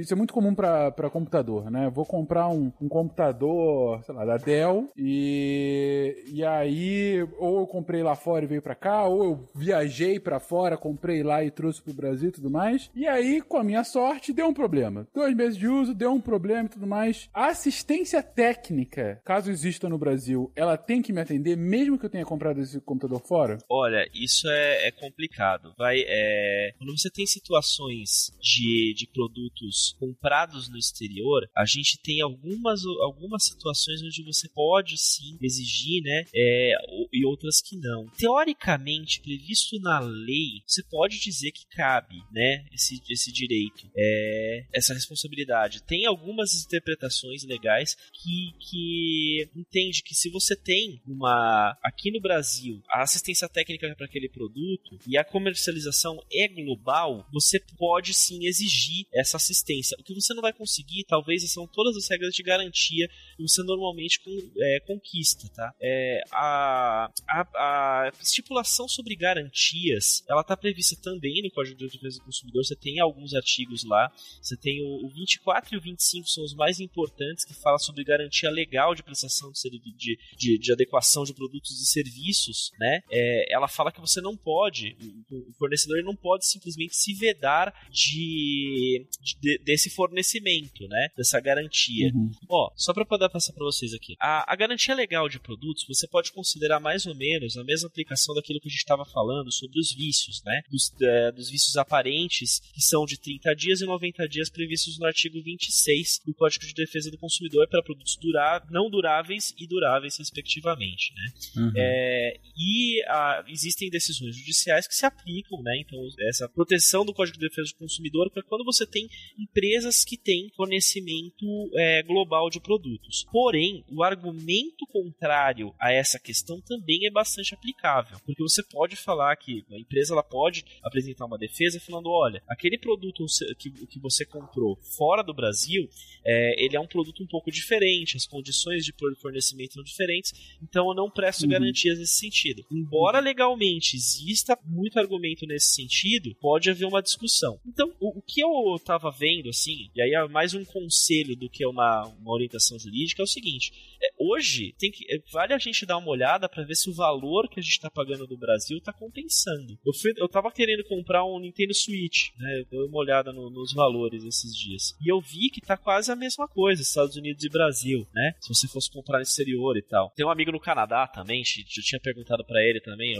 Isso é muito comum pra computador, né? Vou comprar um, um computador, sei lá, da Dell, e, e aí, ou eu comprei lá fora e veio pra cá, ou eu viajei pra fora, comprei lá e trouxe pro Brasil e tudo mais. E aí, com a minha sorte, deu um problema. Dois meses de uso, deu um problema e tudo mais. A assistência técnica, caso exista no Brasil, ela tem que me atender, mesmo que eu tenha comprado esse computador fora? Olha, isso é, é complicado. Vai, é, quando você tem situações de, de produto produtos comprados no exterior, a gente tem algumas, algumas situações onde você pode sim exigir, né? É, e outras que não. Teoricamente, previsto na lei, você pode dizer que cabe, né? Esse, esse direito, é, essa responsabilidade. Tem algumas interpretações legais que, que entende que se você tem uma aqui no Brasil a assistência técnica para aquele produto e a comercialização é global, você pode sim exigir essa assistência. O que você não vai conseguir, talvez, são todas as regras de garantia que você normalmente é, conquista, tá? É, a, a, a, estipulação sobre garantias, ela está prevista também no Código de Defesa do Consumidor. Você tem alguns artigos lá. Você tem o, o 24 e o 25 são os mais importantes que falam sobre garantia legal de prestação de, de, de, de adequação de produtos e serviços, né? É, ela fala que você não pode, o fornecedor não pode simplesmente se vedar de, de desse fornecimento, né? Dessa garantia. Uhum. Ó, só para poder passar para vocês aqui. A, a garantia legal de produtos você pode considerar mais ou menos a mesma aplicação daquilo que a gente estava falando sobre os vícios, né? Dos, é, dos vícios aparentes, que são de 30 dias e 90 dias previstos no artigo 26 do Código de Defesa do Consumidor para produtos durar, não duráveis e duráveis, respectivamente, né? Uhum. É, e a, existem decisões judiciais que se aplicam, né? Então, essa proteção do Código de Defesa do Consumidor para quando você tem empresas que têm fornecimento é, global de produtos. Porém, o argumento contrário a essa questão também é bastante aplicável, porque você pode falar que a empresa ela pode apresentar uma defesa falando, olha, aquele produto que, que você comprou fora do Brasil, é, ele é um produto um pouco diferente, as condições de fornecimento são diferentes, então eu não presto uhum. garantias nesse sentido. Embora legalmente exista muito argumento nesse sentido, pode haver uma discussão. Então, o, o que eu estava vendo, assim, e aí é mais um conselho do que uma, uma orientação jurídica, é o seguinte: é, hoje tem que, é, vale a gente dar uma olhada para ver se o valor que a gente está pagando no Brasil está compensando. Eu, fui, eu tava querendo comprar um Nintendo Switch, né? Eu dei uma olhada no, nos valores esses dias. E eu vi que tá quase a mesma coisa, Estados Unidos e Brasil, né? Se você fosse comprar no exterior e tal. Tem um amigo no Canadá também, eu tinha perguntado para ele também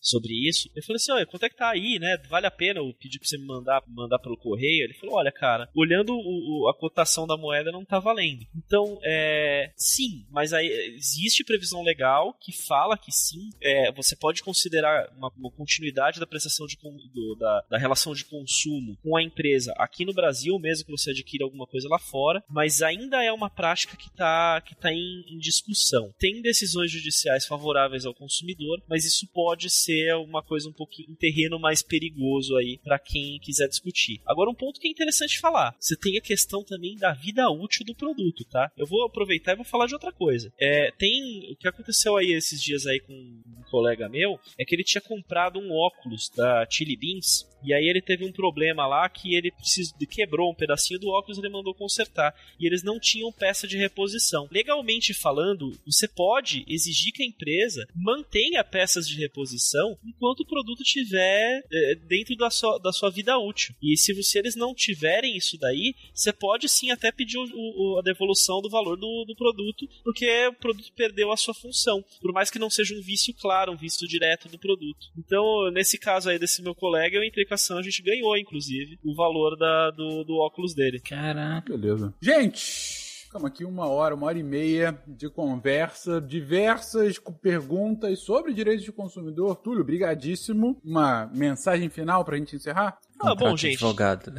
sobre isso. Eu falei assim: olha, quanto é que tá aí, né? Vale a pena eu pedir pra você me mandar, mandar pelo correio? Ele falou: olha, cara, olhando o, o, a cotação da moeda não tá valendo. Então, é. Sim, mas aí existe previsão legal que fala que sim, é, você pode considerar uma, uma continuidade da prestação de, do, da, da relação de consumo com a empresa aqui no Brasil, mesmo que você adquira alguma coisa lá fora, mas ainda é uma prática que está que tá em, em discussão. Tem decisões judiciais favoráveis ao consumidor, mas isso pode ser uma coisa um pouquinho um terreno mais perigoso aí para quem quiser discutir. Agora um ponto que é interessante falar, você tem a questão também da vida útil do produto, tá? Eu vou aproveitar e vou falar de outra coisa. É, tem o que aconteceu aí esses dias aí com um colega meu, é que ele tinha comprado um óculos da Chili Beans e aí ele teve um problema lá que ele precisou, quebrou um pedacinho do óculos e ele mandou consertar. E eles não tinham peça de reposição. Legalmente falando, você pode exigir que a empresa mantenha peças de reposição enquanto o produto estiver é, dentro da sua, da sua vida útil. E se você, eles não tiverem isso daí, você pode sim até pedir o, o, a devolução do valor do, do produto, porque o produto perdeu a sua função. Por mais que não seja um vício claro, um vício direto do produto. Então, nesse caso aí desse meu colega, eu entrei a gente ganhou, inclusive, o valor da, do, do óculos dele. Caraca. Beleza. Gente! Ficamos aqui uma hora, uma hora e meia de conversa, diversas perguntas sobre direitos de consumidor. Túlio, brigadíssimo. Uma mensagem final pra gente encerrar? Ah, bom, gente. Advogado.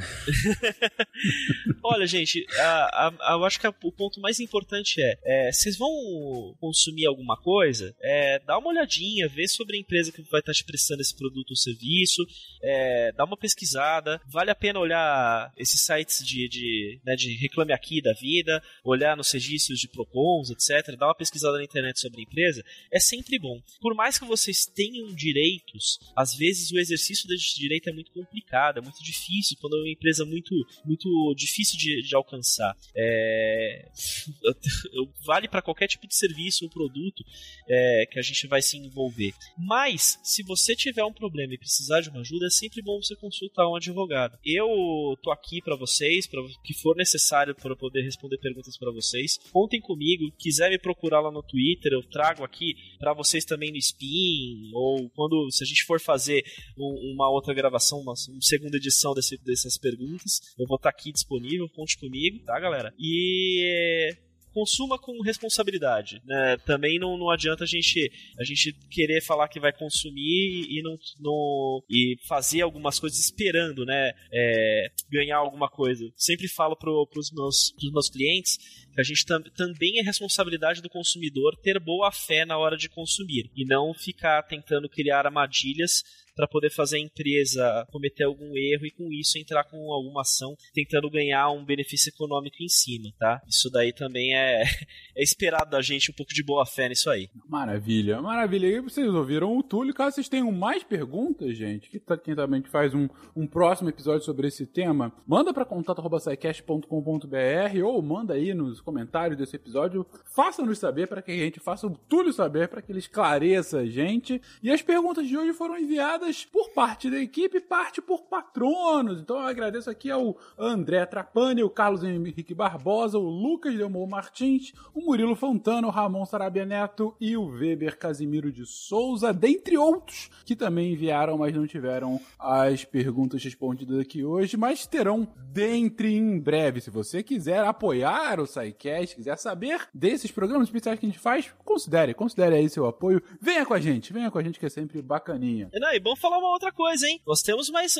(laughs) Olha, gente, a, a, eu acho que a, o ponto mais importante é, é, vocês vão consumir alguma coisa, é, dá uma olhadinha, vê sobre a empresa que vai estar te prestando esse produto ou serviço, é, dá uma pesquisada, vale a pena olhar esses sites de, de, né, de Reclame Aqui da vida, olhar nos registros de Procons, etc., dar uma pesquisada na internet sobre a empresa, é sempre bom. Por mais que vocês tenham direitos, às vezes o exercício desse direito é muito complicado, é muito difícil, quando é uma empresa muito, muito difícil de, de alcançar. É, (laughs) vale para qualquer tipo de serviço ou produto é, que a gente vai se envolver. Mas, se você tiver um problema e precisar de uma ajuda, é sempre bom você consultar um advogado. Eu tô aqui para vocês, para que for necessário para poder responder perguntas para vocês. Contem comigo, quiser me procurar lá no Twitter, eu trago aqui para vocês também no Spin ou quando se a gente for fazer um, uma outra gravação, uma, um segundo segunda edição desse, dessas perguntas. Eu vou estar aqui disponível, conte comigo, tá, galera? E consuma com responsabilidade, né? Também não, não adianta a gente a gente querer falar que vai consumir e não, não e fazer algumas coisas esperando, né? É, ganhar alguma coisa. Sempre falo pro, pros meus meus clientes que a gente tam, também é responsabilidade do consumidor ter boa fé na hora de consumir e não ficar tentando criar armadilhas para poder fazer a empresa cometer algum erro e com isso entrar com alguma ação tentando ganhar um benefício econômico em cima, tá? Isso daí também é, (laughs) é esperado da gente um pouco de boa fé nisso aí. Maravilha, maravilha. E vocês ouviram o Túlio. Caso vocês tenham mais perguntas, gente, que tá, quem também faz um, um próximo episódio sobre esse tema, manda para contato.sicast.com.br ou manda aí nos comentários desse episódio. Faça-nos saber para que a gente faça o Túlio saber, para que ele esclareça a gente. E as perguntas de hoje foram enviadas por parte da equipe, parte por patronos. Então eu agradeço aqui ao André Trapani, o Carlos Henrique Barbosa, o Lucas Delmor Martins, o Murilo Fontana, o Ramon Sarabia Neto e o Weber Casimiro de Souza, dentre outros que também enviaram, mas não tiveram as perguntas respondidas aqui hoje, mas terão dentre em breve. Se você quiser apoiar o SciCast, quiser saber desses programas especiais que a gente faz, considere, considere aí seu apoio. Venha com a gente, venha com a gente que é sempre bacaninha. E, não, e bom falar uma outra coisa, hein? Nós temos mais.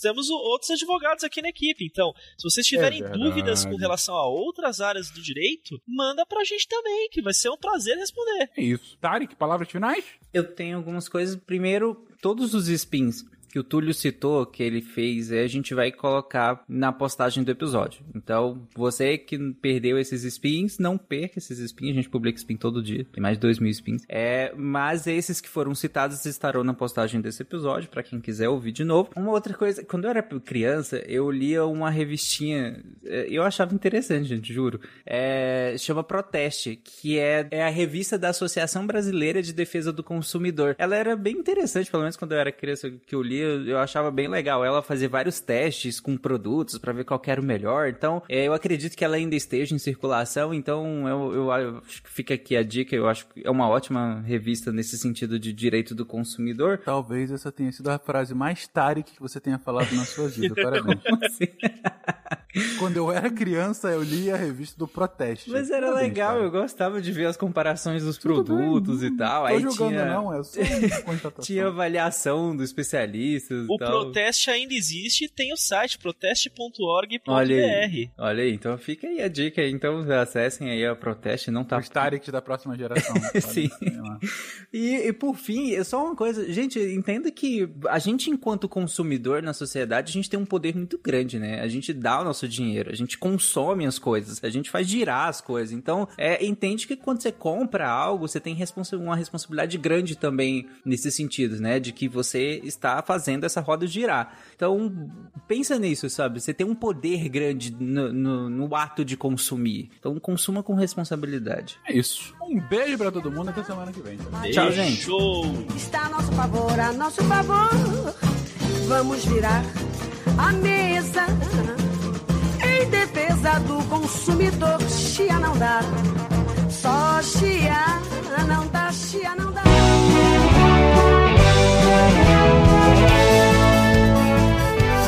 Temos outros advogados aqui na equipe. Então, se vocês tiverem É dúvidas com relação a outras áreas do direito, manda pra gente também, que vai ser um prazer responder. É isso. Tarek, palavras finais? Eu tenho algumas coisas. Primeiro, todos os spins que o Túlio citou, que ele fez, é, a gente vai colocar na postagem do episódio. Então, você que perdeu esses spins, não perca esses spins. A gente publica spin todo dia, tem mais de 2 mil spins. É, mas esses que foram citados estarão na postagem desse episódio, pra quem quiser ouvir de novo. Uma outra coisa, quando eu era criança, eu lia uma revistinha, é, eu achava interessante, gente, juro. É, chama Proteste, que é, é a revista da Associação Brasileira de Defesa do Consumidor. Ela era bem interessante, pelo menos quando eu era criança que eu lia, eu achava bem legal. Ela fazia vários testes com produtos pra ver qual que era o melhor. Então, é, eu acredito que ela ainda esteja em circulação. Então, eu, eu acho que fica aqui a dica. Eu acho que é uma ótima revista nesse sentido de direito do consumidor. Talvez essa tenha sido a frase mais Tarek que você tenha falado na sua vida. Parabéns. (laughs) Assim. Quando eu era criança, eu lia a revista do Proteste. Mas era Parabéns, legal, cara. eu gostava de ver as comparações dos Tudo produtos bem, e tal. Não Aí tô julgando, tinha, não, é só uma (laughs) tinha avaliação dos especialistas O e tal. Proteste ainda existe e tem o site proteste.org.br. Olha aí, olha aí, então fica aí a dica aí, então acessem aí a Proteste, não tá... Os Tareks da próxima geração. (laughs) Sim. Sei lá. E, e por fim, é só uma coisa, gente, entenda que a gente enquanto consumidor na sociedade, a gente tem um poder muito grande, né? A gente dá o nosso dinheiro, a gente consome as coisas, a gente faz girar as coisas. Então, é, entende que quando você compra algo, você tem responsa- uma responsabilidade grande também nesse sentido, né? De que você está fazendo essa roda girar. Então, pensa nisso, sabe? Você tem um poder grande no, no- no ato de consumir. Então, consuma com responsabilidade. É isso. Um beijo pra todo mundo até semana que vem. tá? Tchau, gente. Show! Está a nosso favor, a nosso favor. Vamos virar a mesa em defesa do consumidor. Chia não dá, só chia não dá, chia não dá.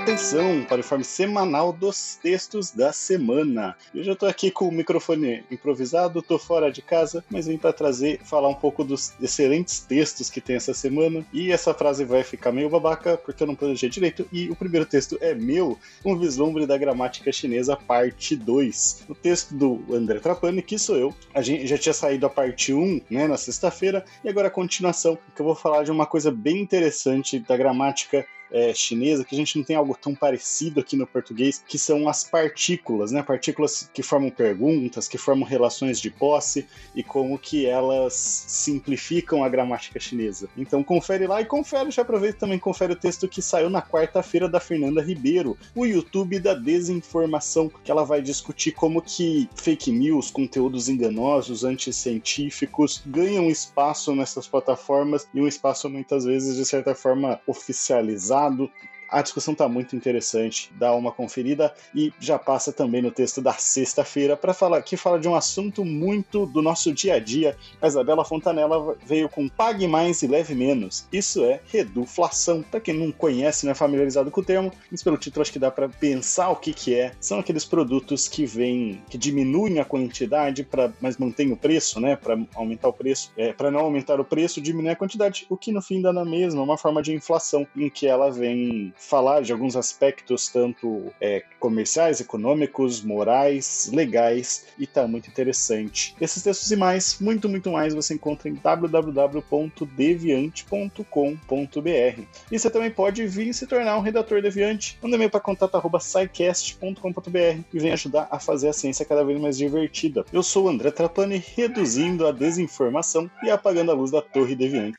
Atenção para o informe semanal dos textos da semana. Eu já estou aqui com o microfone improvisado, estou fora de casa, mas vim para trazer, falar um pouco dos excelentes textos que tem essa semana. E essa frase vai ficar meio babaca porque eu não planejei direito. E o primeiro texto é meu, um vislumbre da gramática chinesa, parte 2. O texto do André Trapani, que sou eu. A gente já tinha saído a parte 1, né, na sexta-feira, e agora a continuação, que eu vou falar de uma coisa bem interessante da gramática é, chinesa, que a gente não tem algo tão parecido aqui no português, que são as partículas, né? Partículas que formam perguntas, que formam relações de posse e como que elas simplificam a gramática chinesa. Então confere lá e confere, já aproveita também confere o texto que saiu na quarta-feira da Fernanda Ribeiro, o YouTube da desinformação, que ela vai discutir como que fake news, conteúdos enganosos, anticientíficos ganham espaço nessas plataformas e um espaço muitas vezes de certa forma oficializado lado a discussão está muito interessante, dá uma conferida e já passa também no texto da sexta-feira para falar que fala de um assunto muito do nosso dia a dia. A Isabela Fontanella veio com pague mais e leve menos. Isso é reduflação. Para quem não conhece, não é familiarizado com o termo, mas pelo título acho que dá para pensar o que que é. São aqueles produtos que vêm, que diminuem a quantidade para, mas mantêm o preço, né? Para aumentar o preço, é, para não aumentar o preço, diminuir a quantidade, o que no fim dá na mesma, uma forma de inflação em que ela vem falar de alguns aspectos tanto é, comerciais, econômicos, morais, legais e tá muito interessante. Esses textos e mais, muito, muito mais, você encontra em www.deviante.com.br. E você também pode vir se tornar um redator deviante. Manda e-mail para contato.scicast.com.br e vem ajudar a fazer a ciência cada vez mais divertida. Eu sou o André Trapani, reduzindo a desinformação e apagando a luz da Torre Deviante.